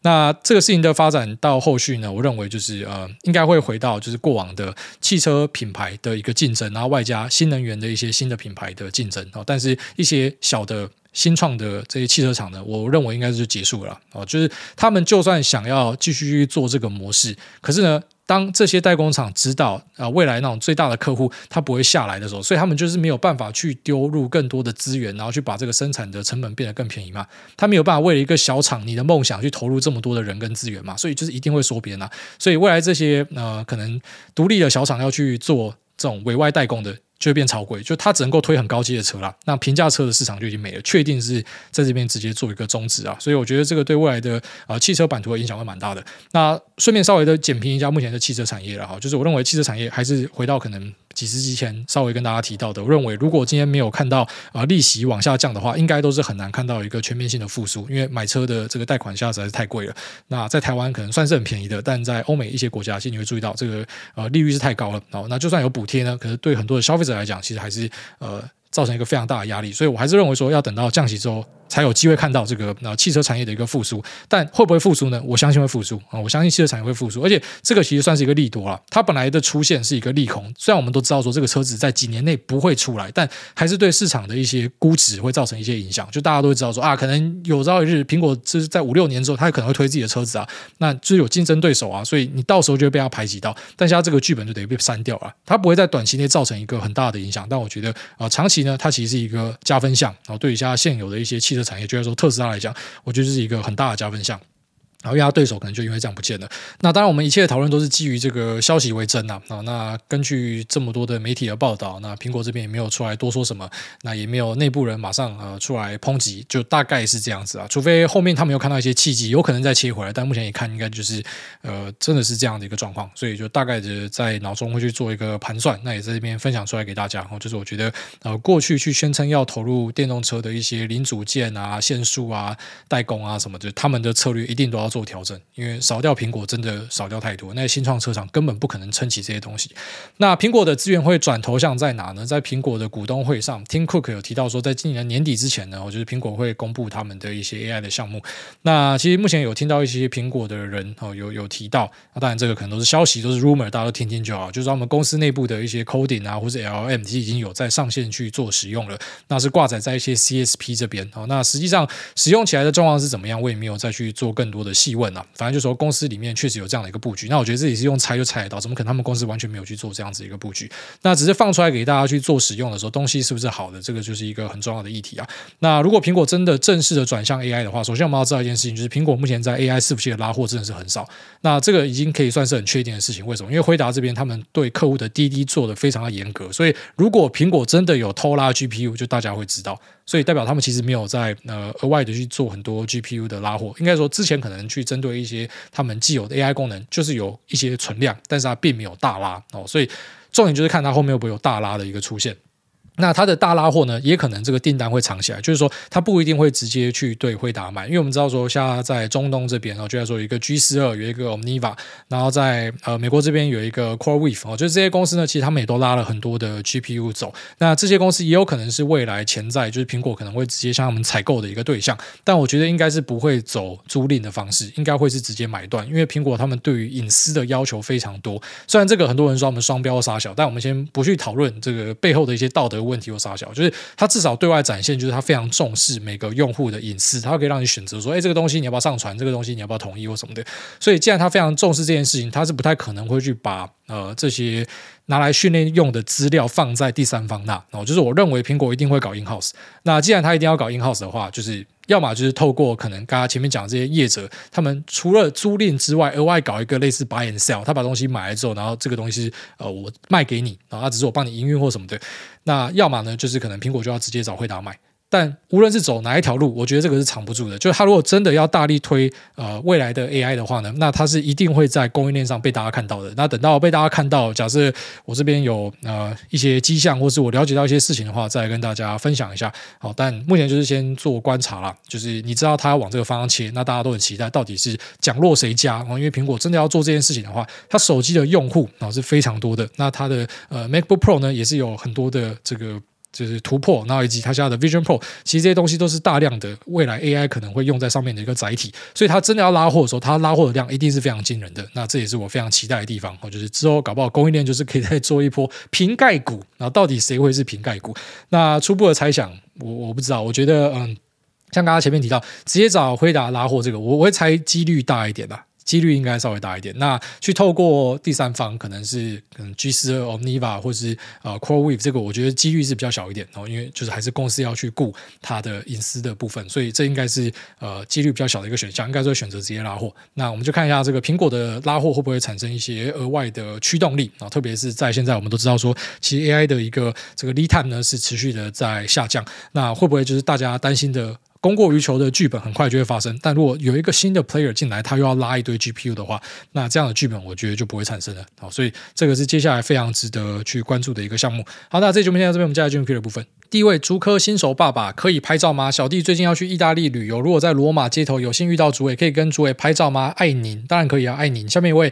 那这个事情的发展到后续呢，我认为就是呃，应该会回到就是过往的汽车品牌的一个竞争，然后外加新能源的一些新的品牌的竞争。但是一些小的。新创的这些汽车厂呢，我认为应该是就结束了哦，就是他们就算想要继续做这个模式，可是呢。当这些代工厂知道啊，未来那种最大的客户他不会下来的时候，所以他们就是没有办法去丢入更多的资源，然后去把这个生产的成本变得更便宜嘛。他没有办法为了一个小厂你的梦想去投入这么多的人跟资源嘛，所以就是一定会缩编啊。所以未来这些呃可能独立的小厂要去做这种委外代工的。就会变超贵，就它只能够推很高阶的车啦。那平价车的市场就已经没了，确定是在这边直接做一个终止啊。所以我觉得这个对未来的呃汽车版图的影响会蛮大的。那顺便稍微的简评一下目前的汽车产业了哈，就是我认为汽车产业还是回到可能。几十集前稍微跟大家提到的，我认为如果今天没有看到啊、呃、利息往下降的话，应该都是很难看到一个全面性的复苏，因为买车的这个贷款下实在是太贵了。那在台湾可能算是很便宜的，但在欧美一些国家，其实你会注意到这个呃利率是太高了。哦，那就算有补贴呢，可是对很多的消费者来讲，其实还是呃造成一个非常大的压力。所以我还是认为说，要等到降息之后。才有机会看到这个呃汽车产业的一个复苏，但会不会复苏呢？我相信会复苏啊！我相信汽车产业会复苏，而且这个其实算是一个利多了。它本来的出现是一个利空，虽然我们都知道说这个车子在几年内不会出来，但还是对市场的一些估值会造成一些影响。就大家都知道说啊，可能有朝一日苹果是在五六年之后，它可能会推自己的车子啊，那就是有竞争对手啊，所以你到时候就会被它排挤到。但是它这个剧本就得被删掉了，它不会在短期内造成一个很大的影响。但我觉得啊，长期呢，它其实是一个加分项。然后对于现在现有的一些汽车产业，就像说特斯拉。来讲，我觉得这是一个很大的加分项。然后，因为他对手可能就因为这样不见了。那当然，我们一切的讨论都是基于这个消息为真呐。啊，那根据这么多的媒体的报道，那苹果这边也没有出来多说什么，那也没有内部人马上呃出来抨击，就大概是这样子啊。除非后面他们有看到一些契机，有可能再切回来，但目前一看，应该就是呃真的是这样的一个状况。所以就大概的在脑中会去做一个盘算，那也在这边分享出来给大家。然后就是我觉得呃过去去宣称要投入电动车的一些零组件啊、线束啊、代工啊什么的，他们的策略一定都要做调整，因为。少掉苹果真的少掉太多，那些新创车厂根本不可能撑起这些东西。那苹果的资源会转投向在哪呢？在苹果的股东会上，Tim Cook 有提到说，在今年年底之前呢，我觉得苹果会公布他们的一些 AI 的项目。那其实目前有听到一些苹果的人哦，有有提到，那当然这个可能都是消息，都是 rumor，大家都听听就好。就是他们公司内部的一些 coding 啊，或者 LM 其实已经有在上线去做使用了，那是挂载在一些 CSP 这边哦。那实际上使用起来的状况是怎么样，我也没有再去做更多的细问啊。反正就说公司里面。确实有这样的一个布局，那我觉得自己是用猜就猜得到，怎么可能他们公司完全没有去做这样子一个布局？那只是放出来给大家去做使用的时候，东西是不是好的？这个就是一个很重要的议题啊。那如果苹果真的正式的转向 AI 的话，首先我们要知道一件事情，就是苹果目前在 AI 伺服器的拉货真的是很少。那这个已经可以算是很确定的事情。为什么？因为辉达这边他们对客户的滴滴做的非常的严格，所以如果苹果真的有偷拉 GPU，就大家会知道。所以代表他们其实没有在呃额外的去做很多 GPU 的拉货，应该说之前可能去针对一些他们既有的 AI 功能，就是有一些存量，但是它并没有大拉哦，所以重点就是看它后面会不会有大拉的一个出现。那它的大拉货呢，也可能这个订单会藏起来，就是说它不一定会直接去对辉达买，因为我们知道说，像在中东这边哦，就在说有一个 G 四二，有一个 Omniva，然后在呃美国这边有一个 CoreWeave 哦，就是这些公司呢，其实他们也都拉了很多的 GPU 走。那这些公司也有可能是未来潜在，就是苹果可能会直接向他们采购的一个对象，但我觉得应该是不会走租赁的方式，应该会是直接买断，因为苹果他们对于隐私的要求非常多。虽然这个很多人说我们双标杀小，但我们先不去讨论这个背后的一些道德问题或啥小，就是他至少对外展现，就是他非常重视每个用户的隐私，他可以让你选择说，哎，这个东西你要不要上传？这个东西你要不要同意或什么的？所以，既然他非常重视这件事情，他是不太可能会去把呃这些拿来训练用的资料放在第三方那。哦，就是我认为苹果一定会搞 in house。那既然他一定要搞 in house 的话，就是。要么就是透过可能刚刚前面讲的这些业者，他们除了租赁之外，额外搞一个类似 buy and sell，他把东西买来之后，然后这个东西呃我卖给你，然后他只是我帮你营运或什么的。那要么呢，就是可能苹果就要直接找惠达买。但无论是走哪一条路，我觉得这个是藏不住的。就是他如果真的要大力推呃未来的 AI 的话呢，那他是一定会在供应链上被大家看到的。那等到被大家看到，假设我这边有呃一些迹象，或是我了解到一些事情的话，再来跟大家分享一下。好，但目前就是先做观察啦。就是你知道他要往这个方向切，那大家都很期待，到底是奖落谁家？因为苹果真的要做这件事情的话，它手机的用户啊是非常多的。那它的呃 MacBook Pro 呢，也是有很多的这个。就是突破，然后以及它家的 Vision Pro，其实这些东西都是大量的未来 AI 可能会用在上面的一个载体，所以它真的要拉货的时候，它拉货的量一定是非常惊人的。那这也是我非常期待的地方，就是之后搞不好供应链就是可以再做一波瓶盖股，然后到底谁会是瓶盖股？那初步的猜想，我我不知道，我觉得嗯。像刚刚前面提到，直接找辉达拉货这个，我我会猜几率大一点吧。几率应该稍微大一点。那去透过第三方，可能是可能 G 四 Omniva 或是呃，CoreWave 这个，我觉得几率是比较小一点哦，因为就是还是公司要去顾它的隐私的部分，所以这应该是呃几率比较小的一个选项，应该说选择直接拉货。那我们就看一下这个苹果的拉货会不会产生一些额外的驱动力啊？特别是在现在我们都知道说，其实 AI 的一个这个 lead time 呢是持续的在下降，那会不会就是大家担心的？供过于求的剧本很快就会发生，但如果有一个新的 player 进来，他又要拉一堆 GPU 的话，那这样的剧本我觉得就不会产生了。好，所以这个是接下来非常值得去关注的一个项目。好，那这节目先到这边，我们接下来进入 Q 的部分。第一位竹科新手爸爸可以拍照吗？小弟最近要去意大利旅游，如果在罗马街头有幸遇到竹伟，可以跟竹伟拍照吗？爱您，当然可以啊，爱您。下面一位。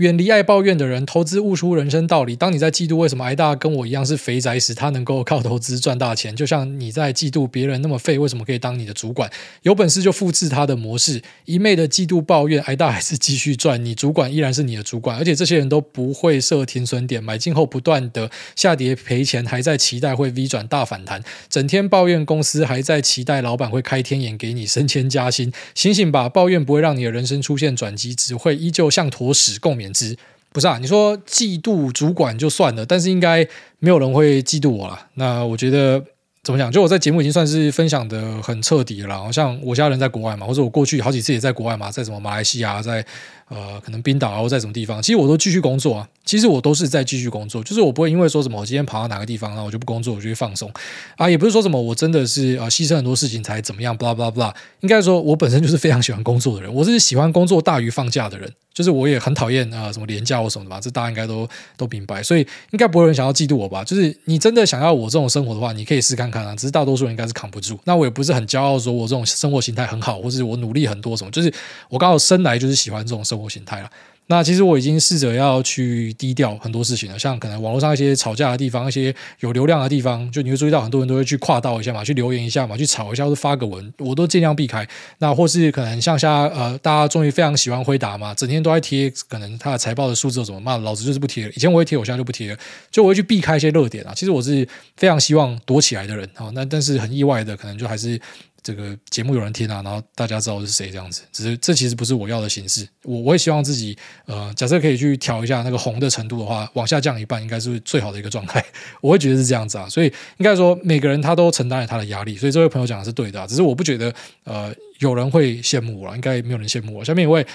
远离爱抱怨的人，投资悟出人生道理。当你在嫉妒为什么挨大跟我一样是肥宅时，他能够靠投资赚大钱，就像你在嫉妒别人那么废，为什么可以当你的主管？有本事就复制他的模式，一昧的嫉妒抱怨，挨大还是继续赚，你主管依然是你的主管，而且这些人都不会设停损点，买进后不断的下跌赔钱，还在期待会 V 转大反弹，整天抱怨公司，还在期待老板会开天眼给你升迁加薪，醒醒吧！抱怨不会让你的人生出现转机，只会依旧像坨屎，共勉。之不是啊，你说嫉妒主管就算了，但是应该没有人会嫉妒我了。那我觉得怎么讲？就我在节目已经算是分享的很彻底了。然后像我家人在国外嘛，或者我过去好几次也在国外嘛，在什么马来西亚，在。呃，可能冰岛啊，或在什么地方，其实我都继续工作啊。其实我都是在继续工作，就是我不会因为说什么我今天跑到哪个地方，然后我就不工作，我就去放松啊。也不是说什么我真的是啊牺牲很多事情才怎么样，blah blah blah。应该说，我本身就是非常喜欢工作的人，我是喜欢工作大于放假的人。就是我也很讨厌啊什么廉价或什么的吧，这大家应该都都明白。所以应该不会有人想要嫉妒我吧？就是你真的想要我这种生活的话，你可以试看看啊。只是大多数人应该是扛不住。那我也不是很骄傲说我这种生活形态很好，或是我努力很多什么。就是我刚好生来就是喜欢这种生活形态了。那其实我已经试着要去低调很多事情了，像可能网络上一些吵架的地方，一些有流量的地方，就你会注意到很多人都会去跨道一下嘛，去留言一下嘛，去吵一下或者发个文，我都尽量避开。那或是可能像现呃，大家终于非常喜欢辉达嘛，整天都在贴可能他的财报的数字怎么骂，老子就是不贴。以前我会贴，我现在就不贴，就我会去避开一些热点啊。其实我是非常希望躲起来的人啊，那但是很意外的，可能就还是。这个节目有人听啊，然后大家知道是谁这样子，只是这其实不是我要的形式。我我也希望自己，呃，假设可以去调一下那个红的程度的话，往下降一半，应该是最好的一个状态。我会觉得是这样子啊，所以应该说每个人他都承担了他的压力，所以这位朋友讲的是对的啊，只是我不觉得呃有人会羡慕我了，应该没有人羡慕我。下面一位。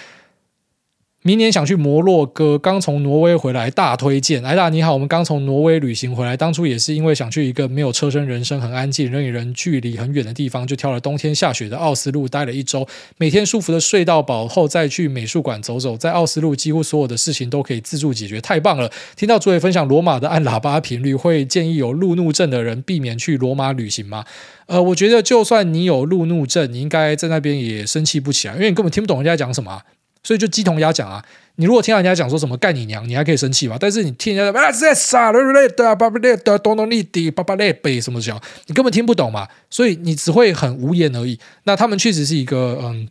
明年想去摩洛哥，刚从挪威回来，大推荐。哎大你好，我们刚从挪威旅行回来，当初也是因为想去一个没有车声、人声很安静、人与人距离很远的地方，就挑了冬天下雪的奥斯陆待了一周，每天舒服的睡到饱后再去美术馆走走，在奥斯陆几乎所有的事情都可以自助解决，太棒了！听到主委分享罗马的按喇叭频率，会建议有路怒症的人避免去罗马旅行吗？呃，我觉得就算你有路怒症，你应该在那边也生气不起来，因为你根本听不懂人家讲什么。所以就鸡同鸭讲啊！你如果听到人家讲说什么干你娘，你还可以生气吧？但是你听人家啊这啥的的巴巴的的东东哩的巴巴嘞贝什么，你根本听不懂嘛。所以你只会很无言而已。那他们确实是一个嗯，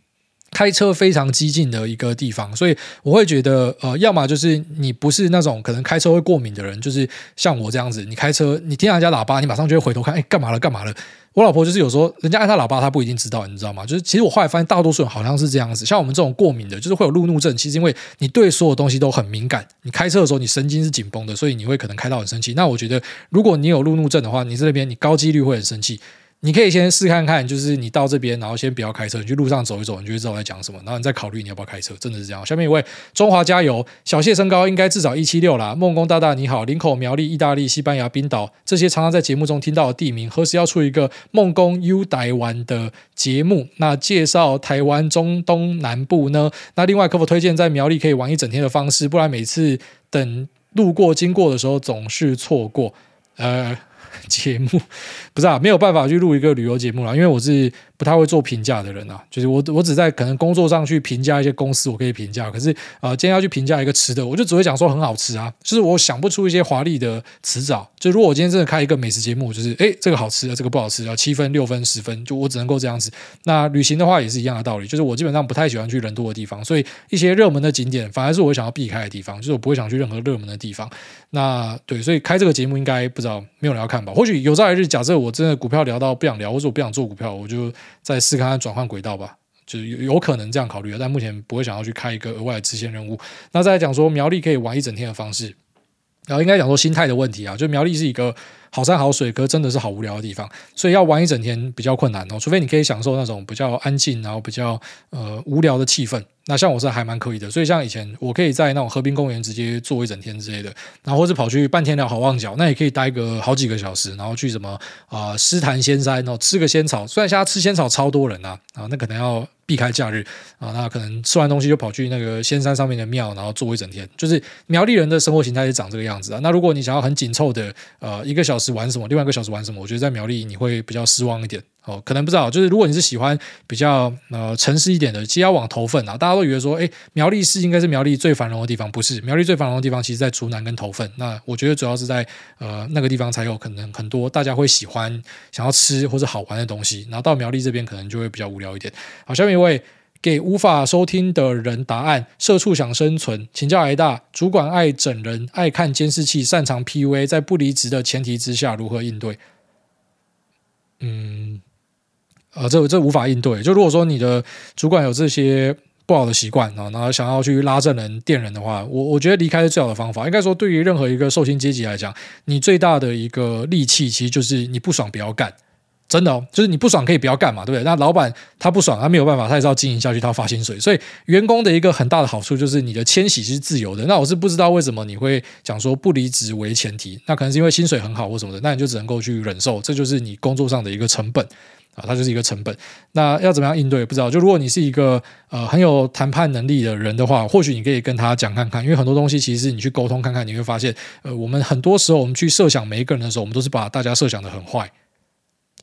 开车非常激进的一个地方。所以我会觉得呃，要么就是你不是那种可能开车会过敏的人，就是像我这样子，你开车你听到人家喇叭，你马上就会回头看，哎，干嘛了？干嘛了？我老婆就是有时候人家爱他老爸，他不一定知道，你知道吗？就是其实我后来发现，大多数人好像是这样子。像我们这种过敏的，就是会有路怒症，其实因为你对所有东西都很敏感，你开车的时候你神经是紧绷的，所以你会可能开到很生气。那我觉得，如果你有路怒症的话，你这边你高几率会很生气。你可以先试看看，就是你到这边，然后先不要开车，你去路上走一走，你就会知道我在讲什么，然后你再考虑你要不要开车，真的是这样。下面一位中华加油，小谢身高应该至少一七六啦。梦工大大你好，林口苗栗意大利西班牙冰岛这些常常在节目中听到的地名，何时要出一个梦工 U 台湾的节目？那介绍台湾中东南部呢？那另外可否推荐在苗栗可以玩一整天的方式？不然每次等路过经过的时候总是错过。呃。节目 不是啊，没有办法去录一个旅游节目了，因为我是不太会做评价的人啊。就是我我只在可能工作上去评价一些公司，我可以评价。可是啊、呃，今天要去评价一个吃的，我就只会讲说很好吃啊。就是我想不出一些华丽的词藻。就如果我今天真的开一个美食节目，就是诶这个好吃，这个不好吃，要七分、六分、十分，就我只能够这样子。那旅行的话也是一样的道理，就是我基本上不太喜欢去人多的地方，所以一些热门的景点反而是我想要避开的地方，就是我不会想去任何热门的地方。那对，所以开这个节目应该不知道没有人要看吧？或许有朝一日，假设我真的股票聊到不想聊，或者我不想做股票，我就再试看看转换轨道吧，就有有可能这样考虑，但目前不会想要去开一个额外的支线任务。那再来讲说苗栗可以玩一整天的方式，然后应该讲说心态的问题啊，就苗栗是一个。好山好水，可是真的是好无聊的地方，所以要玩一整天比较困难哦。除非你可以享受那种比较安静，然后比较呃无聊的气氛。那像我是还蛮可以的，所以像以前我可以在那种河滨公园直接坐一整天之类的，然后或者跑去半天聊好望角，那也可以待个好几个小时，然后去什么啊诗潭仙山，然后吃个仙草。虽然现在吃仙草超多人呐，啊，那可能要避开假日啊，那可能吃完东西就跑去那个仙山上面的庙，然后坐一整天。就是苗栗人的生活形态是长这个样子啊。那如果你想要很紧凑的呃一个小时玩什么，另外一个小时玩什么，我觉得在苗栗你会比较失望一点。哦，可能不知道，就是如果你是喜欢比较呃城市一点的，其实要往头份啊，大家都以为说，哎，苗栗市应该是苗栗最繁荣的地方，不是？苗栗最繁荣的地方，其实在竹南跟头份。那我觉得主要是在呃那个地方才有可能很多大家会喜欢想要吃或者好玩的东西，然后到苗栗这边可能就会比较无聊一点。好，下面一位给无法收听的人答案：社畜想生存，请教癌大，主管爱整人，爱看监视器，擅长 PUA，在不离职的前提之下如何应对？嗯。呃，这这无法应对。就如果说你的主管有这些不好的习惯啊，然后想要去拉正人、电人的话，我我觉得离开是最好的方法。应该说，对于任何一个受薪阶级来讲，你最大的一个利器，其实就是你不爽不要干。真的哦，就是你不爽可以不要干嘛，对不对？那老板他不爽，他没有办法，他也是要经营下去，他发薪水。所以员工的一个很大的好处就是你的迁徙是自由的。那我是不知道为什么你会讲说不离职为前提，那可能是因为薪水很好或什么的，那你就只能够去忍受，这就是你工作上的一个成本。啊，它就是一个成本。那要怎么样应对？不知道。就如果你是一个呃很有谈判能力的人的话，或许你可以跟他讲看看。因为很多东西其实你去沟通看看，你会发现，呃，我们很多时候我们去设想每一个人的时候，我们都是把大家设想的很坏。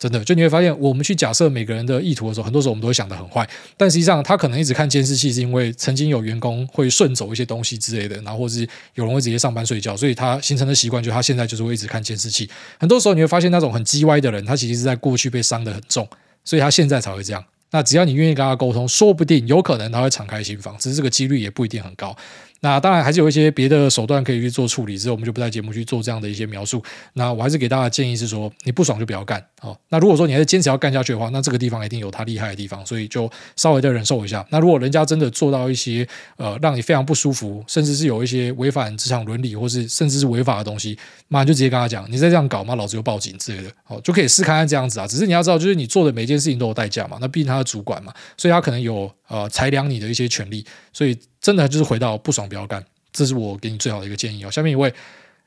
真的，就你会发现，我们去假设每个人的意图的时候，很多时候我们都会想得很坏。但实际上，他可能一直看监视器，是因为曾经有员工会顺走一些东西之类的，然后或是有人会直接上班睡觉，所以他形成的习惯，就是他现在就是会一直看监视器。很多时候你会发现，那种很叽歪的人，他其实是在过去被伤得很重，所以他现在才会这样。那只要你愿意跟他沟通，说不定有可能他会敞开心房，只是这个几率也不一定很高。那当然还是有一些别的手段可以去做处理，之后我们就不在节目去做这样的一些描述。那我还是给大家建议是说，你不爽就不要干哦。那如果说你还是坚持要干下去的话，那这个地方一定有他厉害的地方，所以就稍微的忍受一下。那如果人家真的做到一些呃让你非常不舒服，甚至是有一些违反职场伦理，或是甚至是违法的东西，马上就直接跟他讲，你再这样搞嘛，老子就报警之类的，哦，就可以试看看这样子啊。只是你要知道，就是你做的每件事情都有代价嘛。那毕竟他是主管嘛，所以他可能有呃裁量你的一些权利，所以真的就是回到不爽不要干。这是我给你最好的一个建议哦。下面一位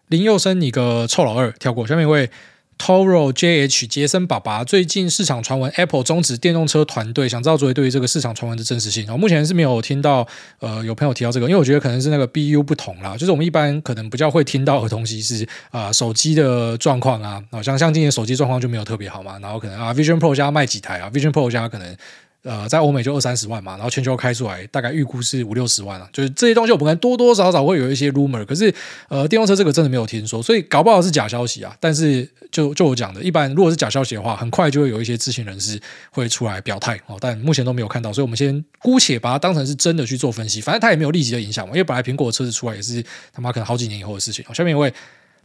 林佑生，你个臭老二，跳过。下面一位 Toro JH 杰森爸爸，最近市场传闻 Apple 终止电动车团队，想知道作为对于这个市场传闻的真实性。我目前是没有听到，呃，有朋友提到这个，因为我觉得可能是那个 BU 不同啦。就是我们一般可能比较会听到的东西是啊、手机的状况啊，好像像今年手机状况就没有特别好嘛。然后可能啊，Vision Pro 加卖几台啊，Vision Pro 加可能。呃，在欧美就二三十万嘛，然后全球开出来大概预估是五六十万啊，就是这些东西我们可能多多少少会有一些 rumor，可是呃，电动车这个真的没有听说，所以搞不好是假消息啊。但是就就我讲的，一般如果是假消息的话，很快就会有一些知情人士会出来表态哦，但目前都没有看到，所以我们先姑且把它当成是真的去做分析，反正它也没有立即的影响嘛，因为本来苹果的车子出来也是他妈可能好几年以后的事情。下面一位。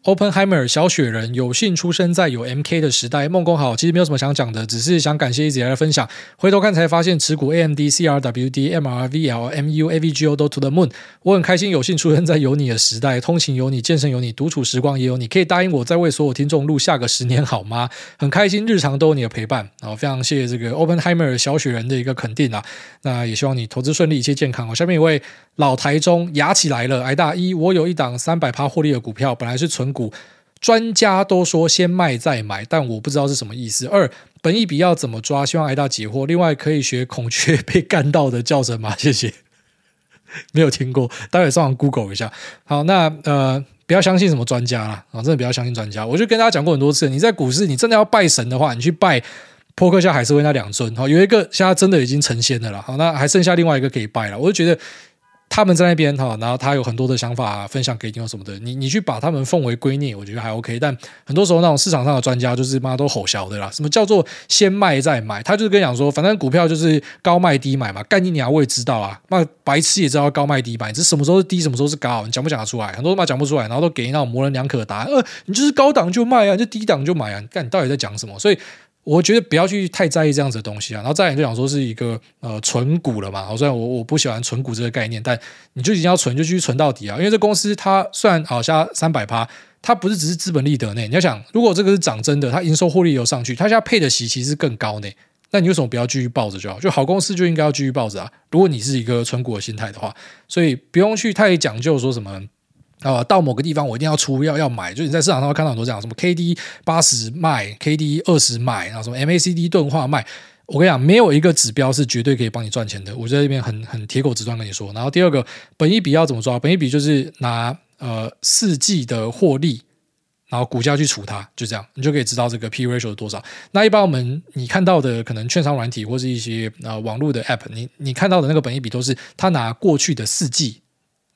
Openheimer 小雪人有幸出生在有 MK 的时代，梦工好，其实没有什么想讲的，只是想感谢一直以来的分享。回头看才发现，持股 AMD、CRWD、MRVL、MU、AVGO 都 to the moon。我很开心有幸出生在有你的时代，通勤有你，健身有你，独处时光也有你。可以答应我再为所有听众录下个十年好吗？很开心，日常都有你的陪伴。好，非常谢谢这个 Openheimer 小雪人的一个肯定啊。那也希望你投资顺利，一切健康。好，下面一位。老台中牙起来了，癌大一，我有一档三百趴获利的股票，本来是存股，专家都说先卖再买，但我不知道是什么意思。二，本益比要怎么抓？希望挨大解惑。另外，可以学孔雀 被干到的叫声吗？谢谢，没有听过，待会上网 Google 一下。好，那呃，不要相信什么专家啦，啊，真的不要相信专家。我就跟大家讲过很多次，你在股市，你真的要拜神的话，你去拜。波克夏海瑟威那两尊，好，有一个现在真的已经成仙的了，好，那还剩下另外一个可以拜了。我就觉得他们在那边哈，然后他有很多的想法分享给你，有什么的，你你去把他们奉为圭臬，我觉得还 OK。但很多时候那种市场上的专家就是妈都吼小的啦，什么叫做先卖再买？他就是跟你讲说，反正股票就是高卖低买嘛，干你娘我也知道啊，那白痴也知道高卖低买，这什么时候是低，什么时候是高，你讲不讲得出来？很多人妈讲不出来，然后都给那种模棱两可的答案，呃，你就是高档就卖啊，就低档就买啊，干你到底在讲什么？所以。我觉得不要去太在意这样子的东西啊。然后再来就想说是一个呃存股了嘛。好，虽然我我不喜欢存股这个概念，但你就已经要存，就继续存到底啊。因为这公司它虽然好像三百趴，它不是只是资本利得呢。你要想，如果这个是涨真的，它营收获利有上去，它现在配的息其实更高呢。那你为什么不要继续抱着就好？就好公司就应该要继续抱着啊。如果你是一个存股的心态的话，所以不用去太讲究说什么。啊、到某个地方我一定要出，要要买，就是你在市场上会看到很多这样，什么 K D 八十卖，K D 二十买，然后什么 M A C D 钝化卖。我跟你讲，没有一个指标是绝对可以帮你赚钱的。我在这边很很铁口直断跟你说。然后第二个，本一比要怎么抓？本一比就是拿呃四季的获利，然后股价去除它，就这样，你就可以知道这个 P ratio 是多少。那一般我们你看到的可能券商软体或是一些呃网络的 App，你你看到的那个本一比都是他拿过去的四季。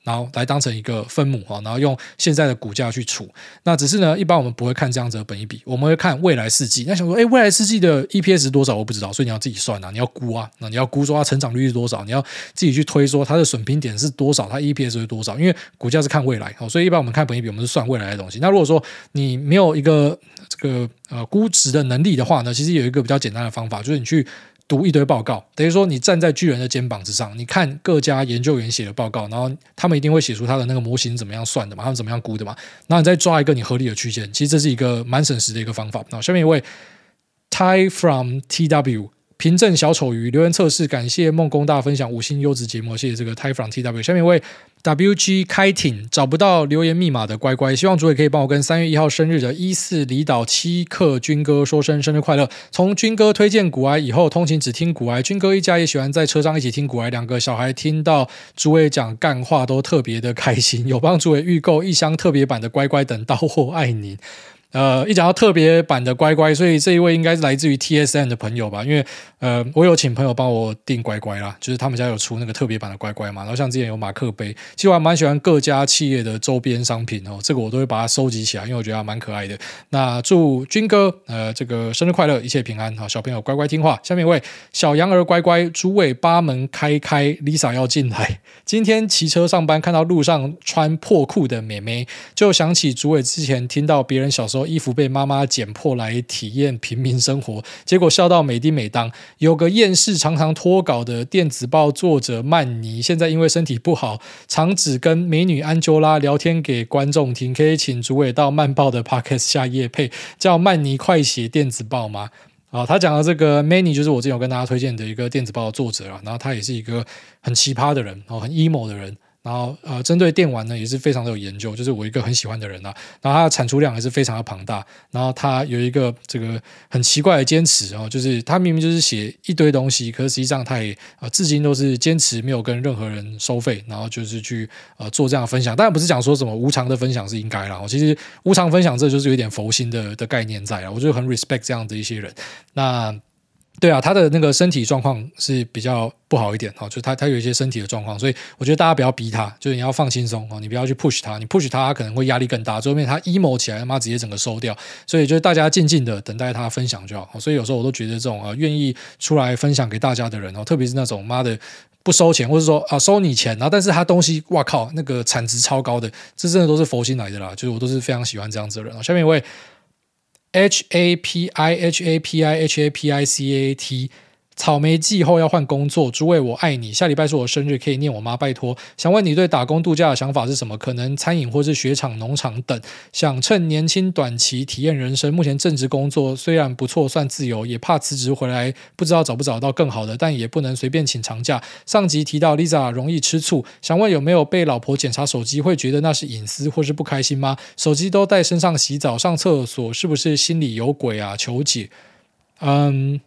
然后来当成一个分母哈，然后用现在的股价去除。那只是呢，一般我们不会看这样子的本益比，我们会看未来四季。那想说，哎，未来四季的 EPS 是多少？我不知道，所以你要自己算啊，你要估啊，那你要估说它成长率是多少？你要自己去推说它的损平点是多少？它 EPS 是多少？因为股价是看未来，所以一般我们看本益比，我们是算未来的东西。那如果说你没有一个这个呃估值的能力的话呢，其实有一个比较简单的方法，就是你去。读一堆报告，等于说你站在巨人的肩膀之上，你看各家研究员写的报告，然后他们一定会写出他的那个模型怎么样算的嘛，他们怎么样估的嘛，然后你再抓一个你合理的区间，其实这是一个蛮省时的一个方法。那下面一位 Ty from TW。凭证小丑鱼留言测试，感谢梦工大分享五星优质节目，谢谢这个 Ty from TW。下面一位 WG 开挺找不到留言密码的乖乖，希望主委可以帮我跟三月一号生日的一四离岛七克军哥说声生日快乐。从军哥推荐股癌以后，通勤只听股癌，军哥一家也喜欢在车上一起听股癌，两个小孩听到主委讲干话都特别的开心，有帮主委预购一箱特别版的乖乖等到货，爱你。呃，一讲到特别版的乖乖，所以这一位应该是来自于 TSM 的朋友吧？因为呃，我有请朋友帮我订乖乖啦，就是他们家有出那个特别版的乖乖嘛。然后像之前有马克杯，其实我还蛮喜欢各家企业的周边商品哦，这个我都会把它收集起来，因为我觉得还蛮可爱的。那祝军哥呃这个生日快乐，一切平安哈，小朋友乖乖听话。下面一位小羊儿乖乖，诸位八门开开，Lisa 要进来。今天骑车上班，看到路上穿破裤的妹妹，就想起诸位之前听到别人小时候。衣服被妈妈剪破来体验平民生活，结果笑到美滴美当。有个厌世常常脱稿的电子报作者曼尼，现在因为身体不好，常只跟美女安啾拉聊天给观众听。可以请主委到曼报的 Podcast 下夜配，叫曼尼快写电子报吗？啊，他讲的这个 Manny 就是我之前有跟大家推荐的一个电子报的作者啊，然后他也是一个很奇葩的人，哦，很 emo 的人。然后呃，针对电玩呢也是非常的有研究，就是我一个很喜欢的人啊。然后他的产出量也是非常的庞大。然后他有一个这个很奇怪的坚持哦，就是他明明就是写一堆东西，可是实际上他也呃至今都是坚持没有跟任何人收费，然后就是去呃做这样分享。当然不是讲说什么无偿的分享是应该啦，其实无偿分享这就是有点佛心的的概念在啊，我就很 respect 这样的一些人。那。对啊，他的那个身体状况是比较不好一点哈，就他他有一些身体的状况，所以我觉得大家不要逼他，就是你要放轻松哦，你不要去 push 他，你 push 他，他可能会压力更大，最后面他 emo 起来，他妈直接整个收掉，所以就是大家静静的等待他分享就好。所以有时候我都觉得这种啊，愿意出来分享给大家的人哦，特别是那种妈的不收钱，或者说啊收你钱，然后但是他东西哇靠，那个产值超高的，这真的都是佛心来的啦，就是我都是非常喜欢这样子的人。下面一位 H A P I H A P I H A P I C A T。草莓季后要换工作，诸位我爱你。下礼拜是我生日，可以念我吗？拜托，想问你对打工度假的想法是什么？可能餐饮或是雪场、农场等。想趁年轻短期体验人生。目前正职工作虽然不错，算自由，也怕辞职回来不知道找不找到更好的，但也不能随便请长假。上集提到 Lisa 容易吃醋，想问有没有被老婆检查手机会觉得那是隐私或是不开心吗？手机都带身上洗澡、上厕所，是不是心里有鬼啊？求解。嗯。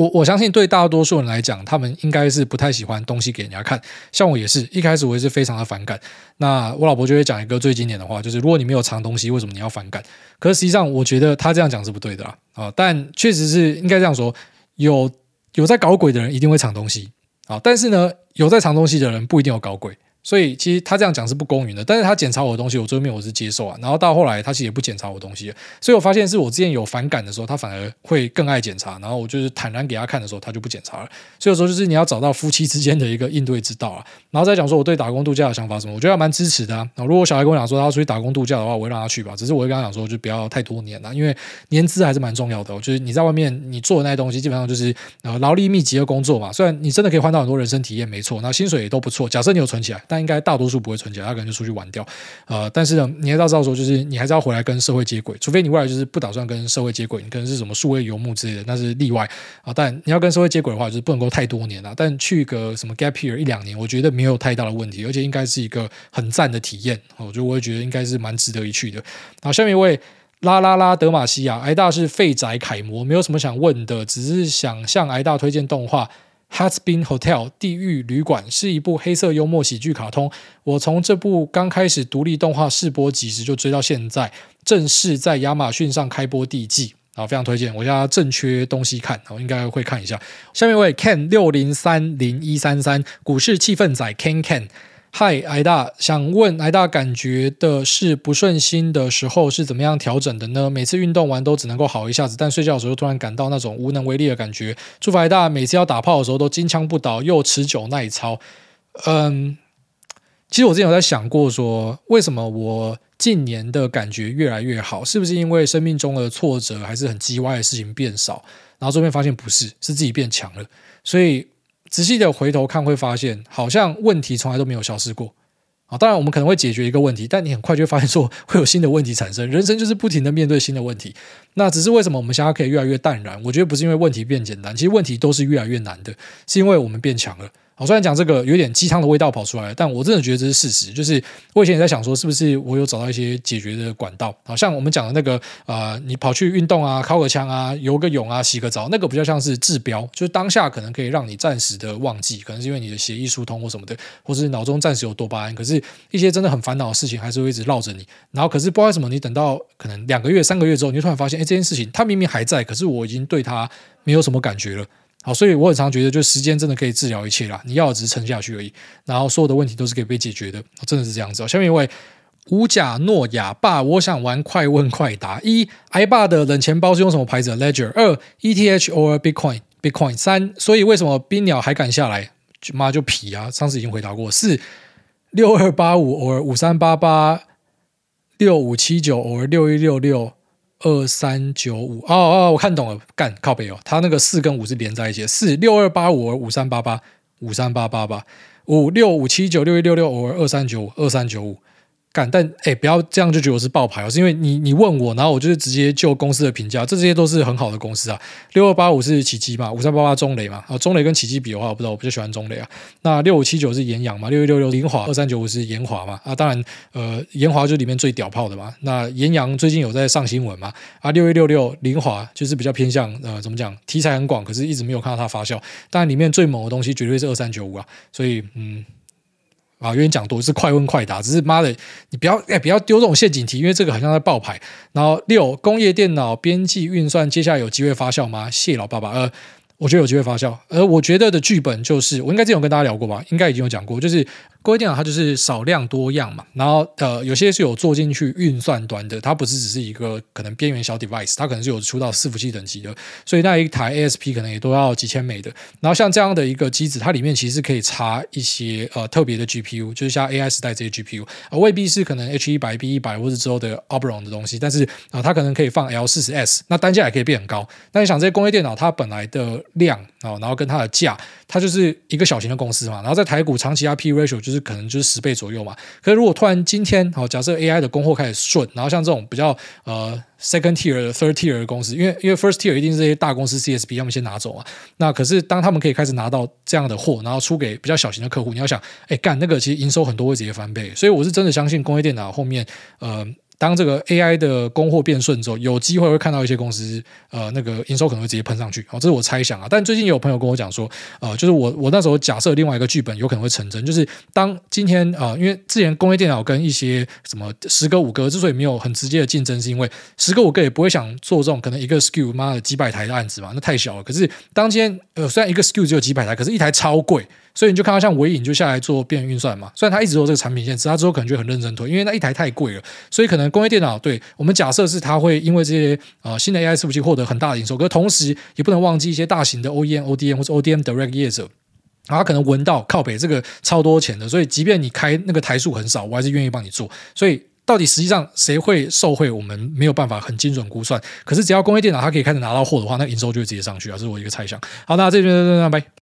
我我相信对大多数人来讲，他们应该是不太喜欢东西给人家看。像我也是一开始我也是非常的反感。那我老婆就会讲一个最经典的话，就是如果你没有藏东西，为什么你要反感？可实际上，我觉得他这样讲是不对的啦。啊，但确实是应该这样说，有有在搞鬼的人一定会藏东西啊，但是呢，有在藏东西的人不一定有搞鬼。所以其实他这样讲是不公允的，但是他检查我的东西，我最后面我是接受啊。然后到后来他其实也不检查我东西，所以我发现是我之前有反感的时候，他反而会更爱检查。然后我就是坦然给他看的时候，他就不检查了。所以有时候就是你要找到夫妻之间的一个应对之道啊。然后再讲说我对打工度假的想法什么，我觉得还蛮支持的啊。如果小孩跟我讲说他要出去打工度假的话，我会让他去吧。只是我会跟他讲说，就不要太多年了，因为年资还是蛮重要的。就是你在外面你做的那些东西，基本上就是呃劳力密集的工作嘛。虽然你真的可以换到很多人生体验，没错，那薪水也都不错。假设你有存起来，但应该大多数不。会存起来，他可能就出去玩掉，呃，但是呢，你也要知道说，就是你还是要回来跟社会接轨，除非你未来就是不打算跟社会接轨，你可能是什么数位游牧之类的，那是例外啊。但你要跟社会接轨的话，就是不能够太多年了。但去个什么 gap year 一两年，我觉得没有太大的问题，而且应该是一个很赞的体验。我就我也觉得应该是蛮值得一去的。好，下面一位拉拉拉德玛西亚，挨大是废宅楷模，没有什么想问的，只是想向挨大推荐动画。Has Been Hotel 地狱旅馆是一部黑色幽默喜剧卡通。我从这部刚开始独立动画试播集时就追到现在，正式在亚马逊上开播第一季，啊，非常推荐。我现在正缺东西看，我应该会看一下。下面一位 Ken 六零三零一三三股市气氛仔 Ken Ken。嗨，挨大，想问挨大，感觉的是不顺心的时候是怎么样调整的呢？每次运动完都只能够好一下子，但睡觉的时候突然感到那种无能为力的感觉。祝福挨大，每次要打炮的时候都金枪不倒，又持久耐操。嗯，其实我之前有在想过说，说为什么我近年的感觉越来越好？是不是因为生命中的挫折还是很叽歪的事情变少？然后这边发现不是，是自己变强了。所以。仔细的回头看，会发现好像问题从来都没有消失过啊！当然，我们可能会解决一个问题，但你很快就会发现说会有新的问题产生。人生就是不停的面对新的问题。那只是为什么我们现在可以越来越淡然？我觉得不是因为问题变简单，其实问题都是越来越难的，是因为我们变强了。我虽然讲这个有点鸡汤的味道跑出来，但我真的觉得这是事实。就是我以前也在想说，是不是我有找到一些解决的管道？好像我们讲的那个、呃，你跑去运动啊，尻个枪啊，游个泳啊，洗个澡，那个比较像是治标，就是当下可能可以让你暂时的忘记，可能是因为你的血液疏通或什么的，或是脑中暂时有多巴胺。可是，一些真的很烦恼的事情还是会一直绕着你。然后，可是不知道什么，你等到可能两个月、三个月之后，你就突然发现，哎，这件事情它明明还在，可是我已经对它没有什么感觉了。好，所以我很常觉得，就时间真的可以治疗一切啦。你要只是撑下去而已，然后所有的问题都是可以被解决的，真的是这样子。哦下面一位乌贾诺亚爸，我想玩快问快答：一，挨爸的冷钱包是用什么牌子的？Ledger。二，ETH or Bitcoin？Bitcoin。三，所以为什么冰鸟还敢下来？妈就皮啊！上次已经回答过。四，六二八五 or 五三八八，六五七九 or 六一六六。二三九五哦哦，我看懂了，干靠北哦，它那个四跟五是连在一起的，四六二八五五三八八五三八八八五六五七九六一六六偶尔二三九五二三九五。干，但哎，不要这样就觉得我是爆牌哦，是因为你你问我，然后我就是直接就公司的评价，这些都是很好的公司啊。六二八五是奇迹嘛，五三八八中雷嘛，啊，中雷跟奇迹比的话，我不知道，我比较喜欢中雷啊。那六五七九是延阳嘛，六一六六凌华，二三九五是研华嘛，啊，当然呃，研华就里面最屌炮的嘛。那延阳最近有在上新闻嘛，啊，六一六六凌华就是比较偏向呃，怎么讲，题材很广，可是一直没有看到它发酵。但里面最猛的东西绝对是二三九五啊，所以嗯。啊，有点讲多是快问快答，只是妈的，你不要哎，不要丢这种陷阱题，因为这个好像在爆牌。然后六，工业电脑边际运算接下来有机会发酵吗？谢老爸爸，呃，我觉得有机会发酵，而我觉得的剧本就是，我应该之前有跟大家聊过吧，应该已经有讲过，就是。工业电脑它就是少量多样嘛，然后呃有些是有做进去运算端的，它不是只是一个可能边缘小 device，它可能是有出到伺服器等级的，所以那一台 ASP 可能也都要几千美的。然后像这样的一个机子，它里面其实可以插一些呃特别的 GPU，就是像 AI 时代这些 GPU，呃未必是可能 H 一百 B 一百或者之后的 Opteron 的东西，但是啊、呃、它可能可以放 L 四十 S，那单价也可以变很高。那你想这些工业电脑它本来的量啊、哦，然后跟它的价，它就是一个小型的公司嘛，然后在台股长期 PE ratio 就就是可能就是十倍左右嘛。可是如果突然今天好，假设 AI 的供货开始顺，然后像这种比较呃 second tier、third tier 的公司，因为因为 first tier 一定是这些大公司 CSP 他们先拿走嘛。那可是当他们可以开始拿到这样的货，然后出给比较小型的客户，你要想，哎干那个其实营收很多会直接翻倍。所以我是真的相信工业电脑后面呃当这个 AI 的供货变顺之后，有机会会看到一些公司呃那个营收可能会直接喷上去。哦，这是我猜想啊。但最近有朋友跟我讲说，呃，就是我我那时候假设另外一个剧本有可能会成真，就是当今天呃，因为之前工业电脑跟一些什么十个五个之所以没有很直接的竞争，是因为十个五个也不会想做这种可能一个 SKU 妈的几百台的案子嘛，那太小了。可是当今天呃虽然一个 SKU 只有几百台，可是一台超贵。所以你就看到像纬颖就下来做边缘运算嘛，虽然他一直做这个产品线，只是他之后可能就很认真推，因为那一台太贵了，所以可能工业电脑对我们假设是它会因为这些呃新的 AI 伺服器获得很大的营收，可是同时也不能忘记一些大型的 OEM、ODM 或者 ODM Direct 业者，然后他可能闻到靠北这个超多钱的，所以即便你开那个台数很少，我还是愿意帮你做。所以到底实际上谁会受惠，我们没有办法很精准估算。可是只要工业电脑它可以开始拿到货的话，那营收就会直接上去啊，这是我一个猜想。好，那这边拜拜。